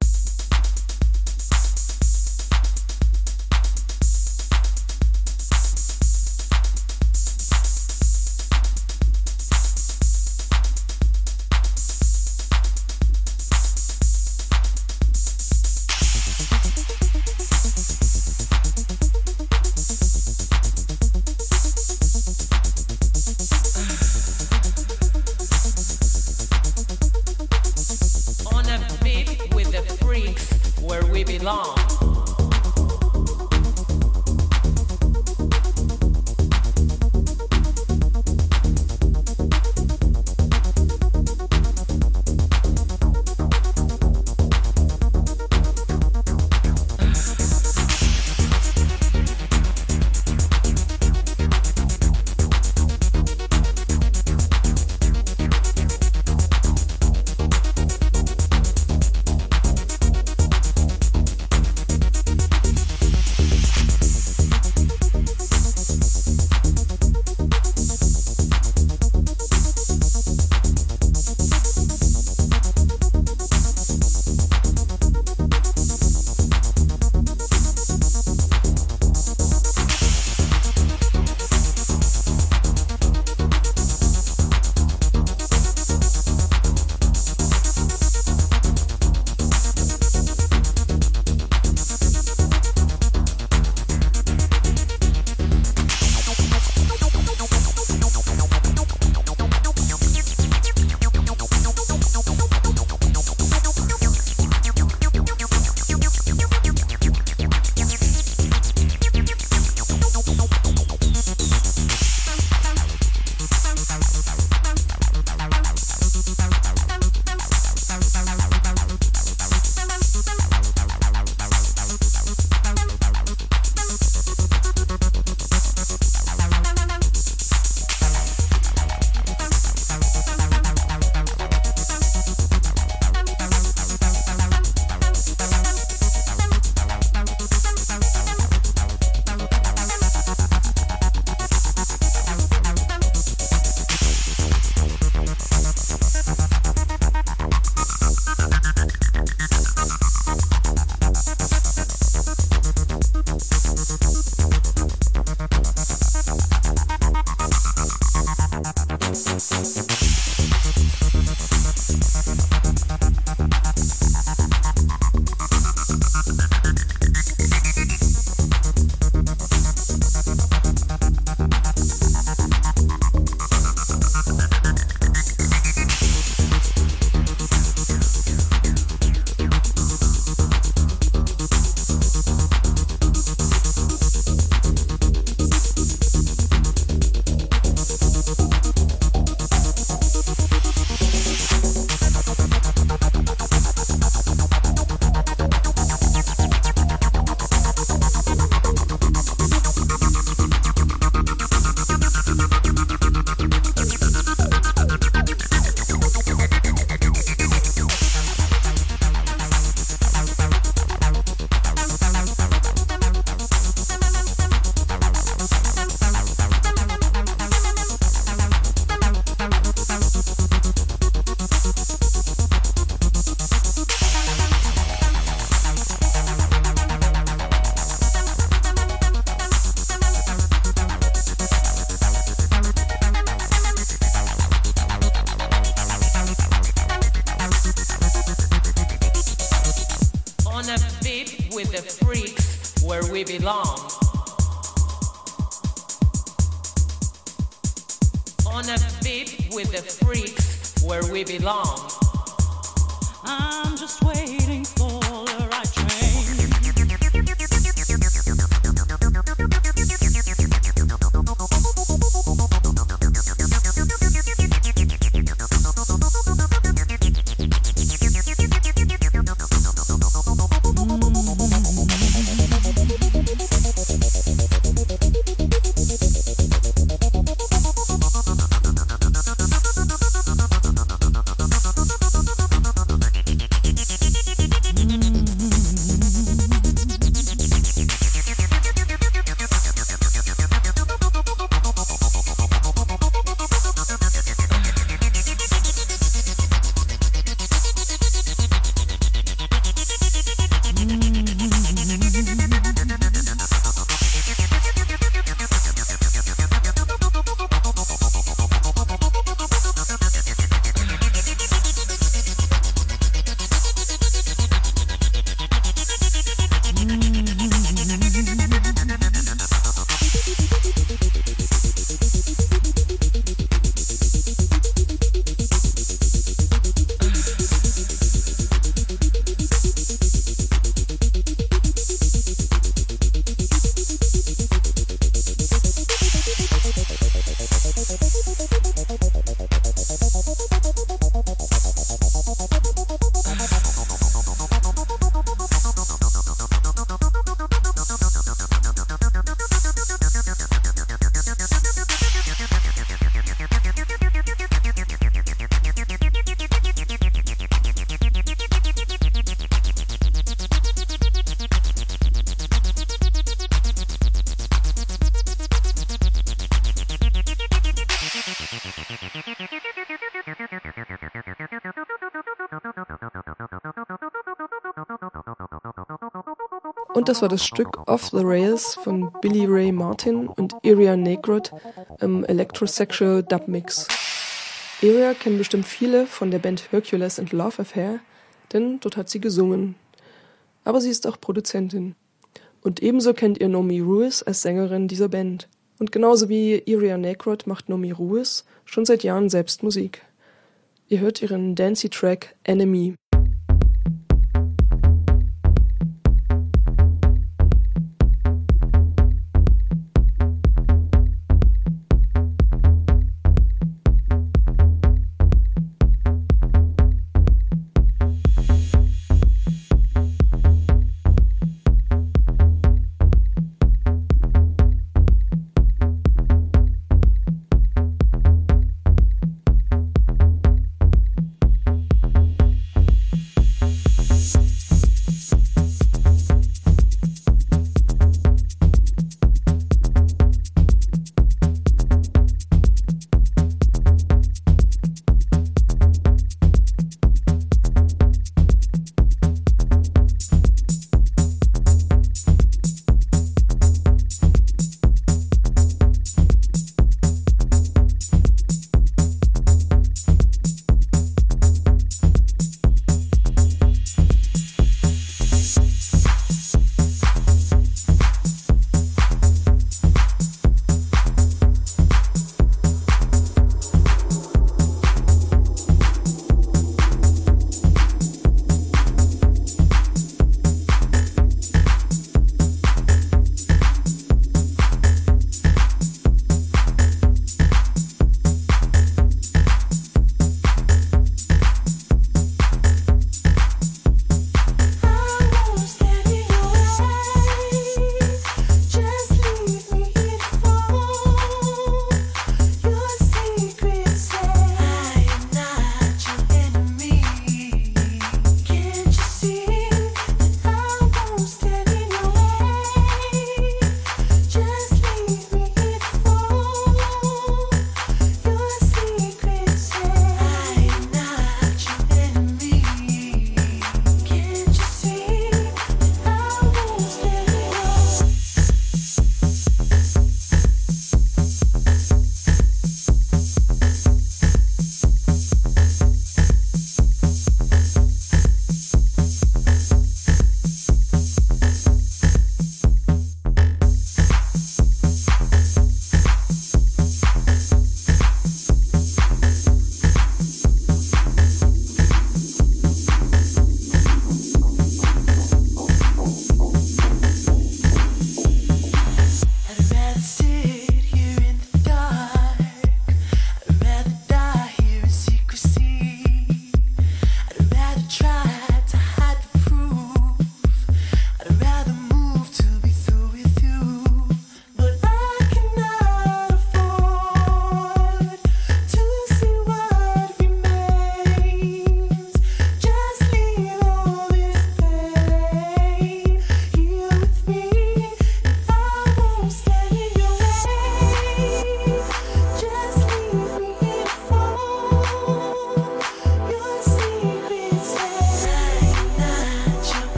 Und das war das Stück Off the Rails von Billy Ray Martin und Iria Negrod im Electrosexual Dub Mix. Iria kennen bestimmt viele von der Band Hercules and Love Affair, denn dort hat sie gesungen. Aber sie ist auch Produzentin. Und ebenso kennt ihr Nomi Ruiz als Sängerin dieser Band. Und genauso wie Iria Negrod macht Nomi Ruiz schon seit Jahren selbst Musik. Ihr hört ihren Dancy-Track Enemy.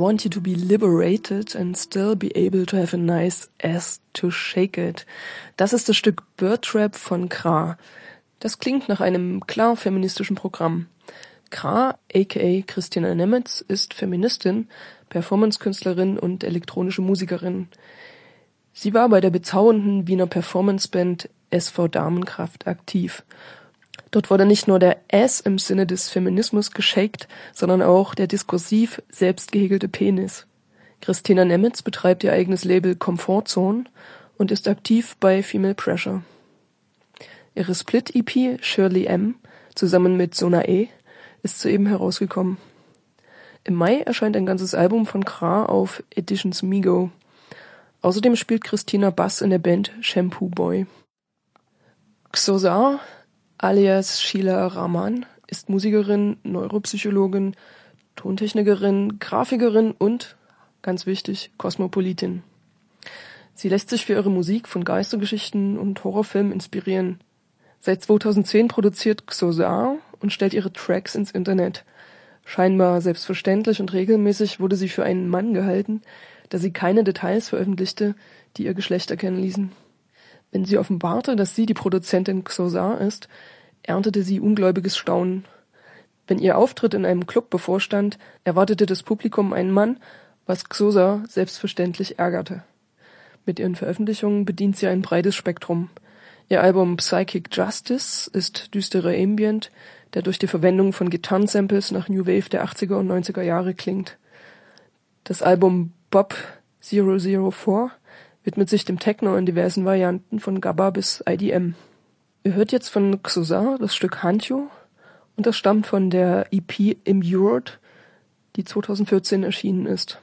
Want you to be liberated and still be able to have a nice ass to shake it. Das ist das Stück Bird Trap von Kra. Das klingt nach einem klar feministischen Programm. Kra, aka Christina Nemetz, ist Feministin, Performancekünstlerin und elektronische Musikerin. Sie war bei der bezaubernden Wiener Performanceband SV Damenkraft aktiv. Dort wurde nicht nur der S im Sinne des Feminismus geschakt, sondern auch der diskursiv selbst gehegelte Penis. Christina Nemetz betreibt ihr eigenes Label Comfortzone und ist aktiv bei Female Pressure. Ihre Split-EP Shirley M zusammen mit Sona E ist soeben herausgekommen. Im Mai erscheint ein ganzes Album von Kra auf Editions Migo. Außerdem spielt Christina Bass in der Band Shampoo Boy. Xosar alias Sheila Rahman ist Musikerin, Neuropsychologin, Tontechnikerin, Grafikerin und, ganz wichtig, Kosmopolitin. Sie lässt sich für ihre Musik von Geistergeschichten und Horrorfilmen inspirieren. Seit 2010 produziert Xosar und stellt ihre Tracks ins Internet. Scheinbar selbstverständlich und regelmäßig wurde sie für einen Mann gehalten, da sie keine Details veröffentlichte, die ihr Geschlecht erkennen ließen. Wenn sie offenbarte, dass sie die Produzentin Xosar ist, erntete sie ungläubiges Staunen. Wenn ihr Auftritt in einem Club bevorstand, erwartete das Publikum einen Mann, was Xosar selbstverständlich ärgerte. Mit ihren Veröffentlichungen bedient sie ein breites Spektrum. Ihr Album Psychic Justice ist düsterer Ambient, der durch die Verwendung von Gitarrensamples nach New Wave der 80er und 90er Jahre klingt. Das Album Bob 004 widmet sich dem Techno in diversen Varianten von Gabba bis IDM. Ihr hört jetzt von Xosar das Stück Hantio und das stammt von der EP Immured, die 2014 erschienen ist.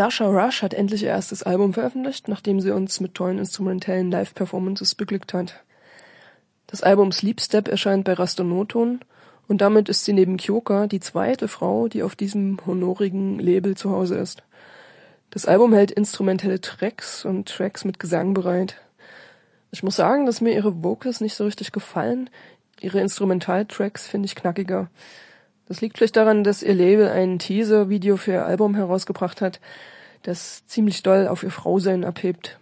Dasha Rush hat endlich ihr erstes Album veröffentlicht, nachdem sie uns mit tollen instrumentellen Live-Performances beglückt hat. Das Album Sleep Step erscheint bei Rastonoton und damit ist sie neben Kyoka die zweite Frau, die auf diesem honorigen Label zu Hause ist. Das Album hält instrumentelle Tracks und Tracks mit Gesang bereit. Ich muss sagen, dass mir ihre Vocals nicht so richtig gefallen. Ihre Instrumentaltracks finde ich knackiger. Das liegt vielleicht daran, dass ihr Label ein Teaser-Video für ihr Album herausgebracht hat, das ziemlich doll auf ihr Frausein abhebt.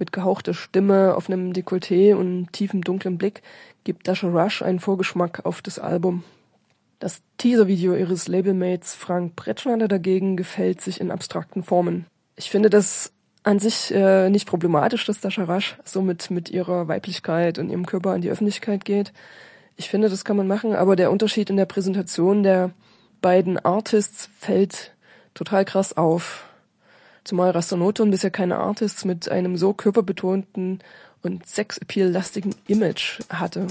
Mit gehauchter Stimme, offenem Dekolleté und tiefem dunklen Blick gibt Dasha Rush einen Vorgeschmack auf das Album. Das Teaser-Video ihres Labelmates Frank Bretschneider dagegen gefällt sich in abstrakten Formen. Ich finde das an sich äh, nicht problematisch, dass Dasha Rush so mit, mit ihrer Weiblichkeit und ihrem Körper an die Öffentlichkeit geht. Ich finde, das kann man machen, aber der Unterschied in der Präsentation der beiden Artists fällt total krass auf. Zumal Rastonoton bisher keine Artists mit einem so körperbetonten und Sex-Appeal-lastigen Image hatte.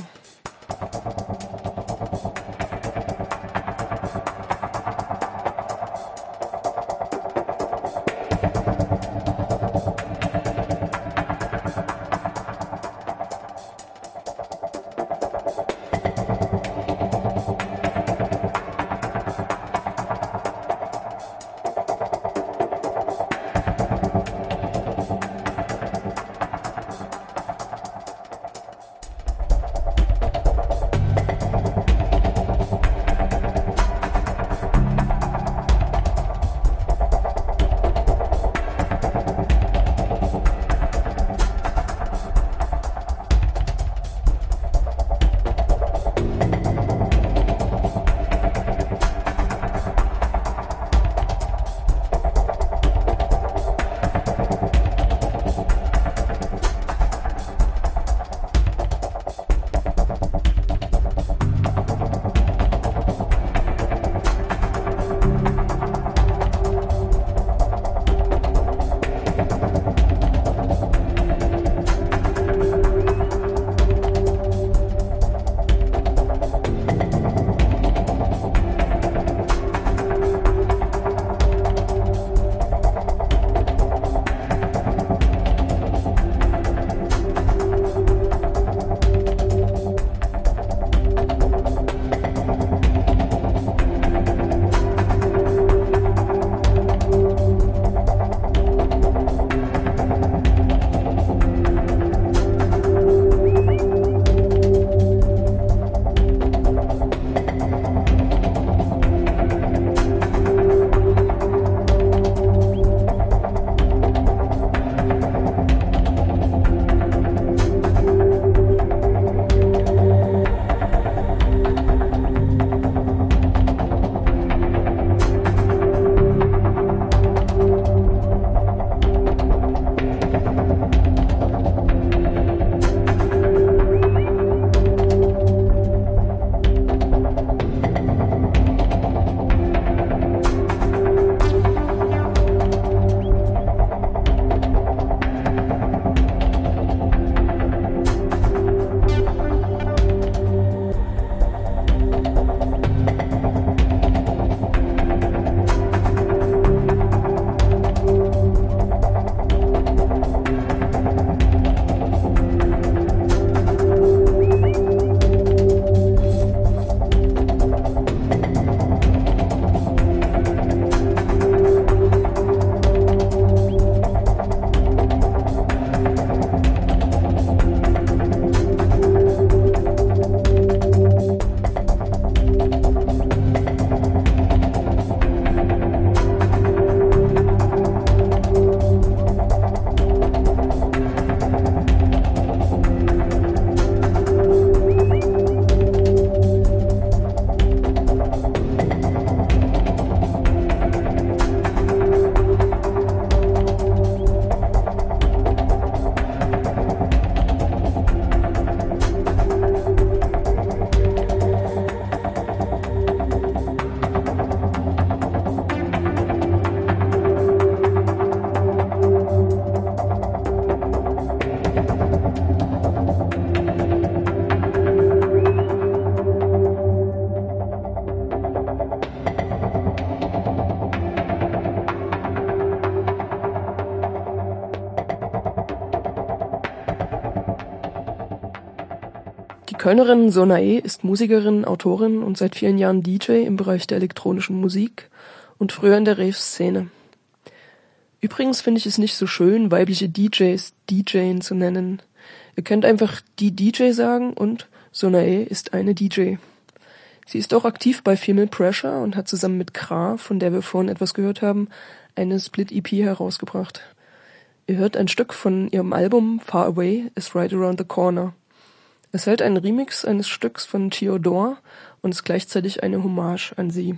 Kölnerin Sonae ist Musikerin, Autorin und seit vielen Jahren DJ im Bereich der elektronischen Musik und früher in der Rave-Szene. Übrigens finde ich es nicht so schön, weibliche DJs DJen zu nennen. Ihr könnt einfach die DJ sagen und Sonae ist eine DJ. Sie ist auch aktiv bei Female Pressure und hat zusammen mit Kra, von der wir vorhin etwas gehört haben, eine Split-EP herausgebracht. Ihr hört ein Stück von ihrem Album Far Away is Right Around the Corner. Es hält einen Remix eines Stücks von Theodore und ist gleichzeitig eine Hommage an sie.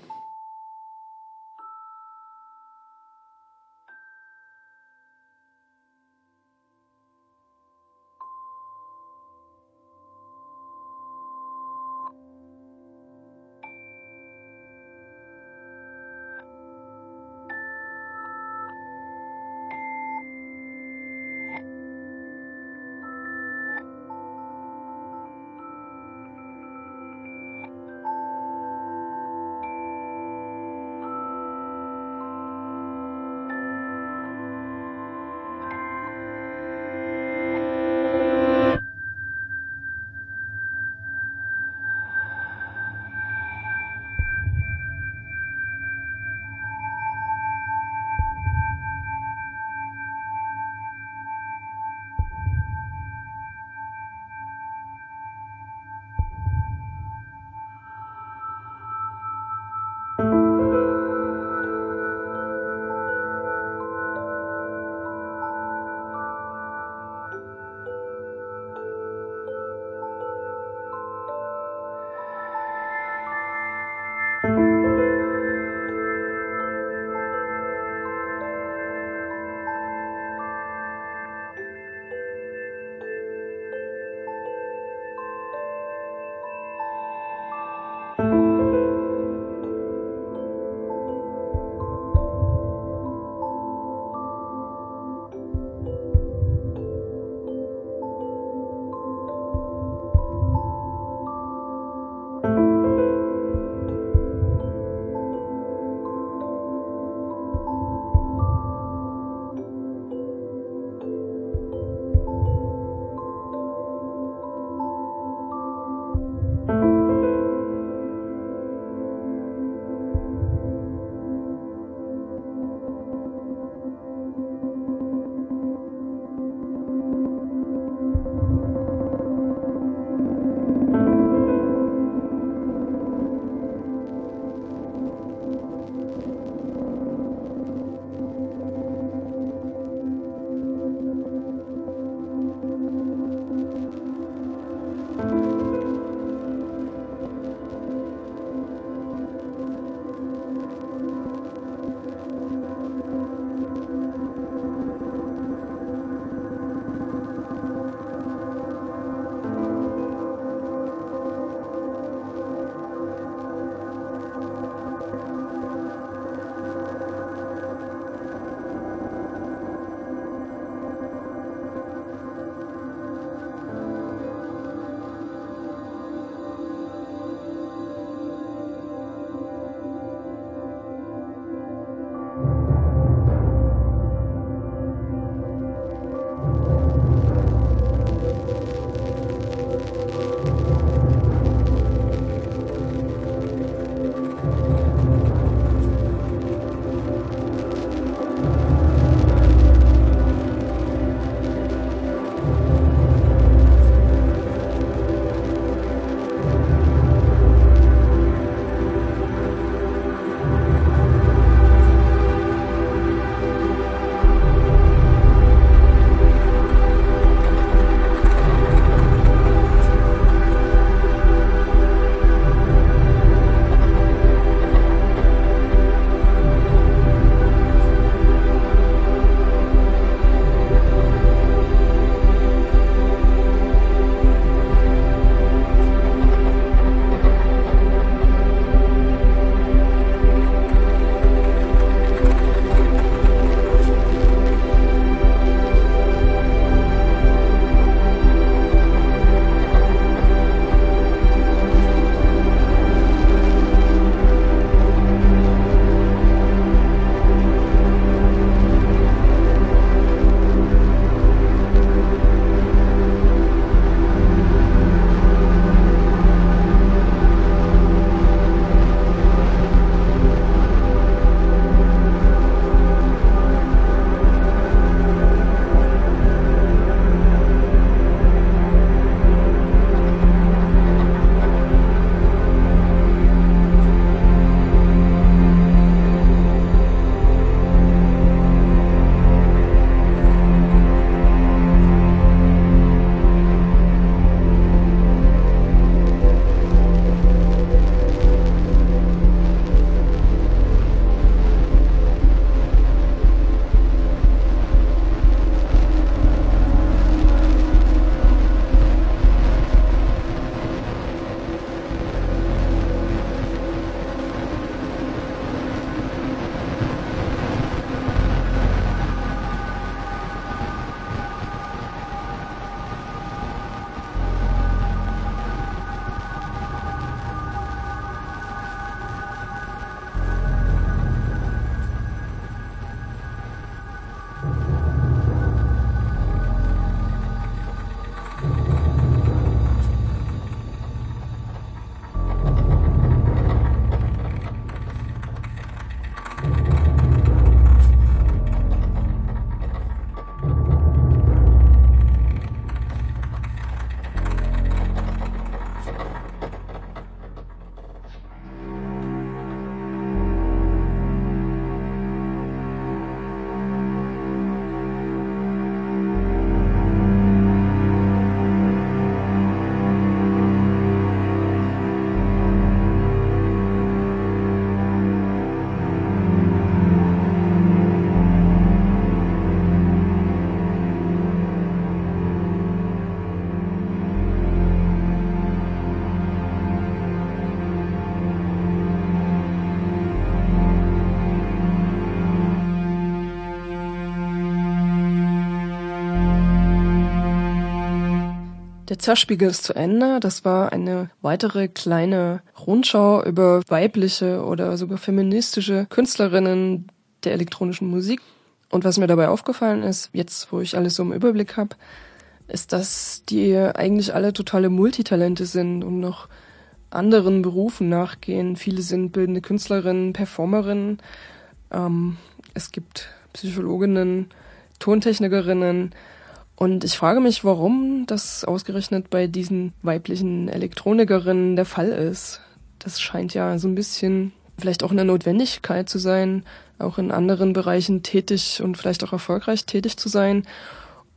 Der Zerspiegel ist zu Ende. Das war eine weitere kleine Rundschau über weibliche oder sogar feministische Künstlerinnen der elektronischen Musik. Und was mir dabei aufgefallen ist, jetzt wo ich alles so im Überblick habe, ist, dass die eigentlich alle totale Multitalente sind und noch anderen Berufen nachgehen. Viele sind bildende Künstlerinnen, Performerinnen. Ähm, es gibt Psychologinnen, Tontechnikerinnen, und ich frage mich, warum das ausgerechnet bei diesen weiblichen Elektronikerinnen der Fall ist. Das scheint ja so ein bisschen vielleicht auch eine Notwendigkeit zu sein, auch in anderen Bereichen tätig und vielleicht auch erfolgreich tätig zu sein,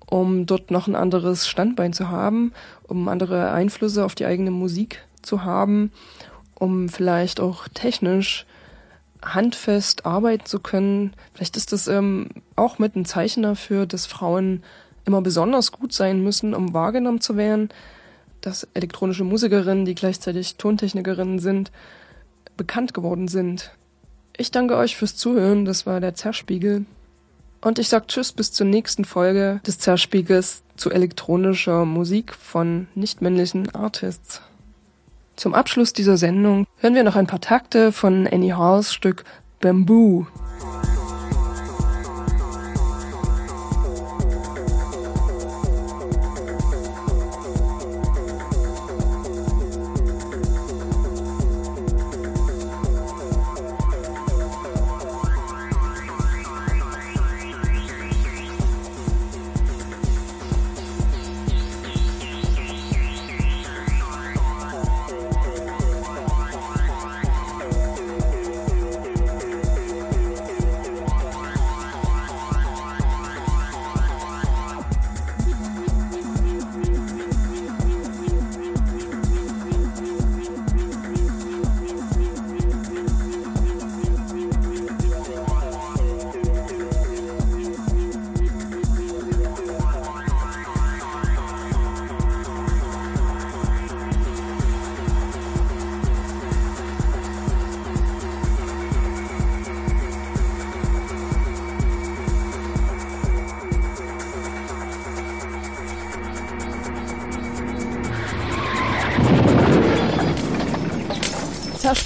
um dort noch ein anderes Standbein zu haben, um andere Einflüsse auf die eigene Musik zu haben, um vielleicht auch technisch handfest arbeiten zu können. Vielleicht ist das ähm, auch mit ein Zeichen dafür, dass Frauen immer besonders gut sein müssen, um wahrgenommen zu werden, dass elektronische Musikerinnen, die gleichzeitig Tontechnikerinnen sind, bekannt geworden sind. Ich danke euch fürs Zuhören, das war der Zerspiegel. Und ich sag Tschüss bis zur nächsten Folge des Zerspiegels zu elektronischer Musik von nichtmännlichen Artists. Zum Abschluss dieser Sendung hören wir noch ein paar Takte von Annie Halls Stück Bamboo.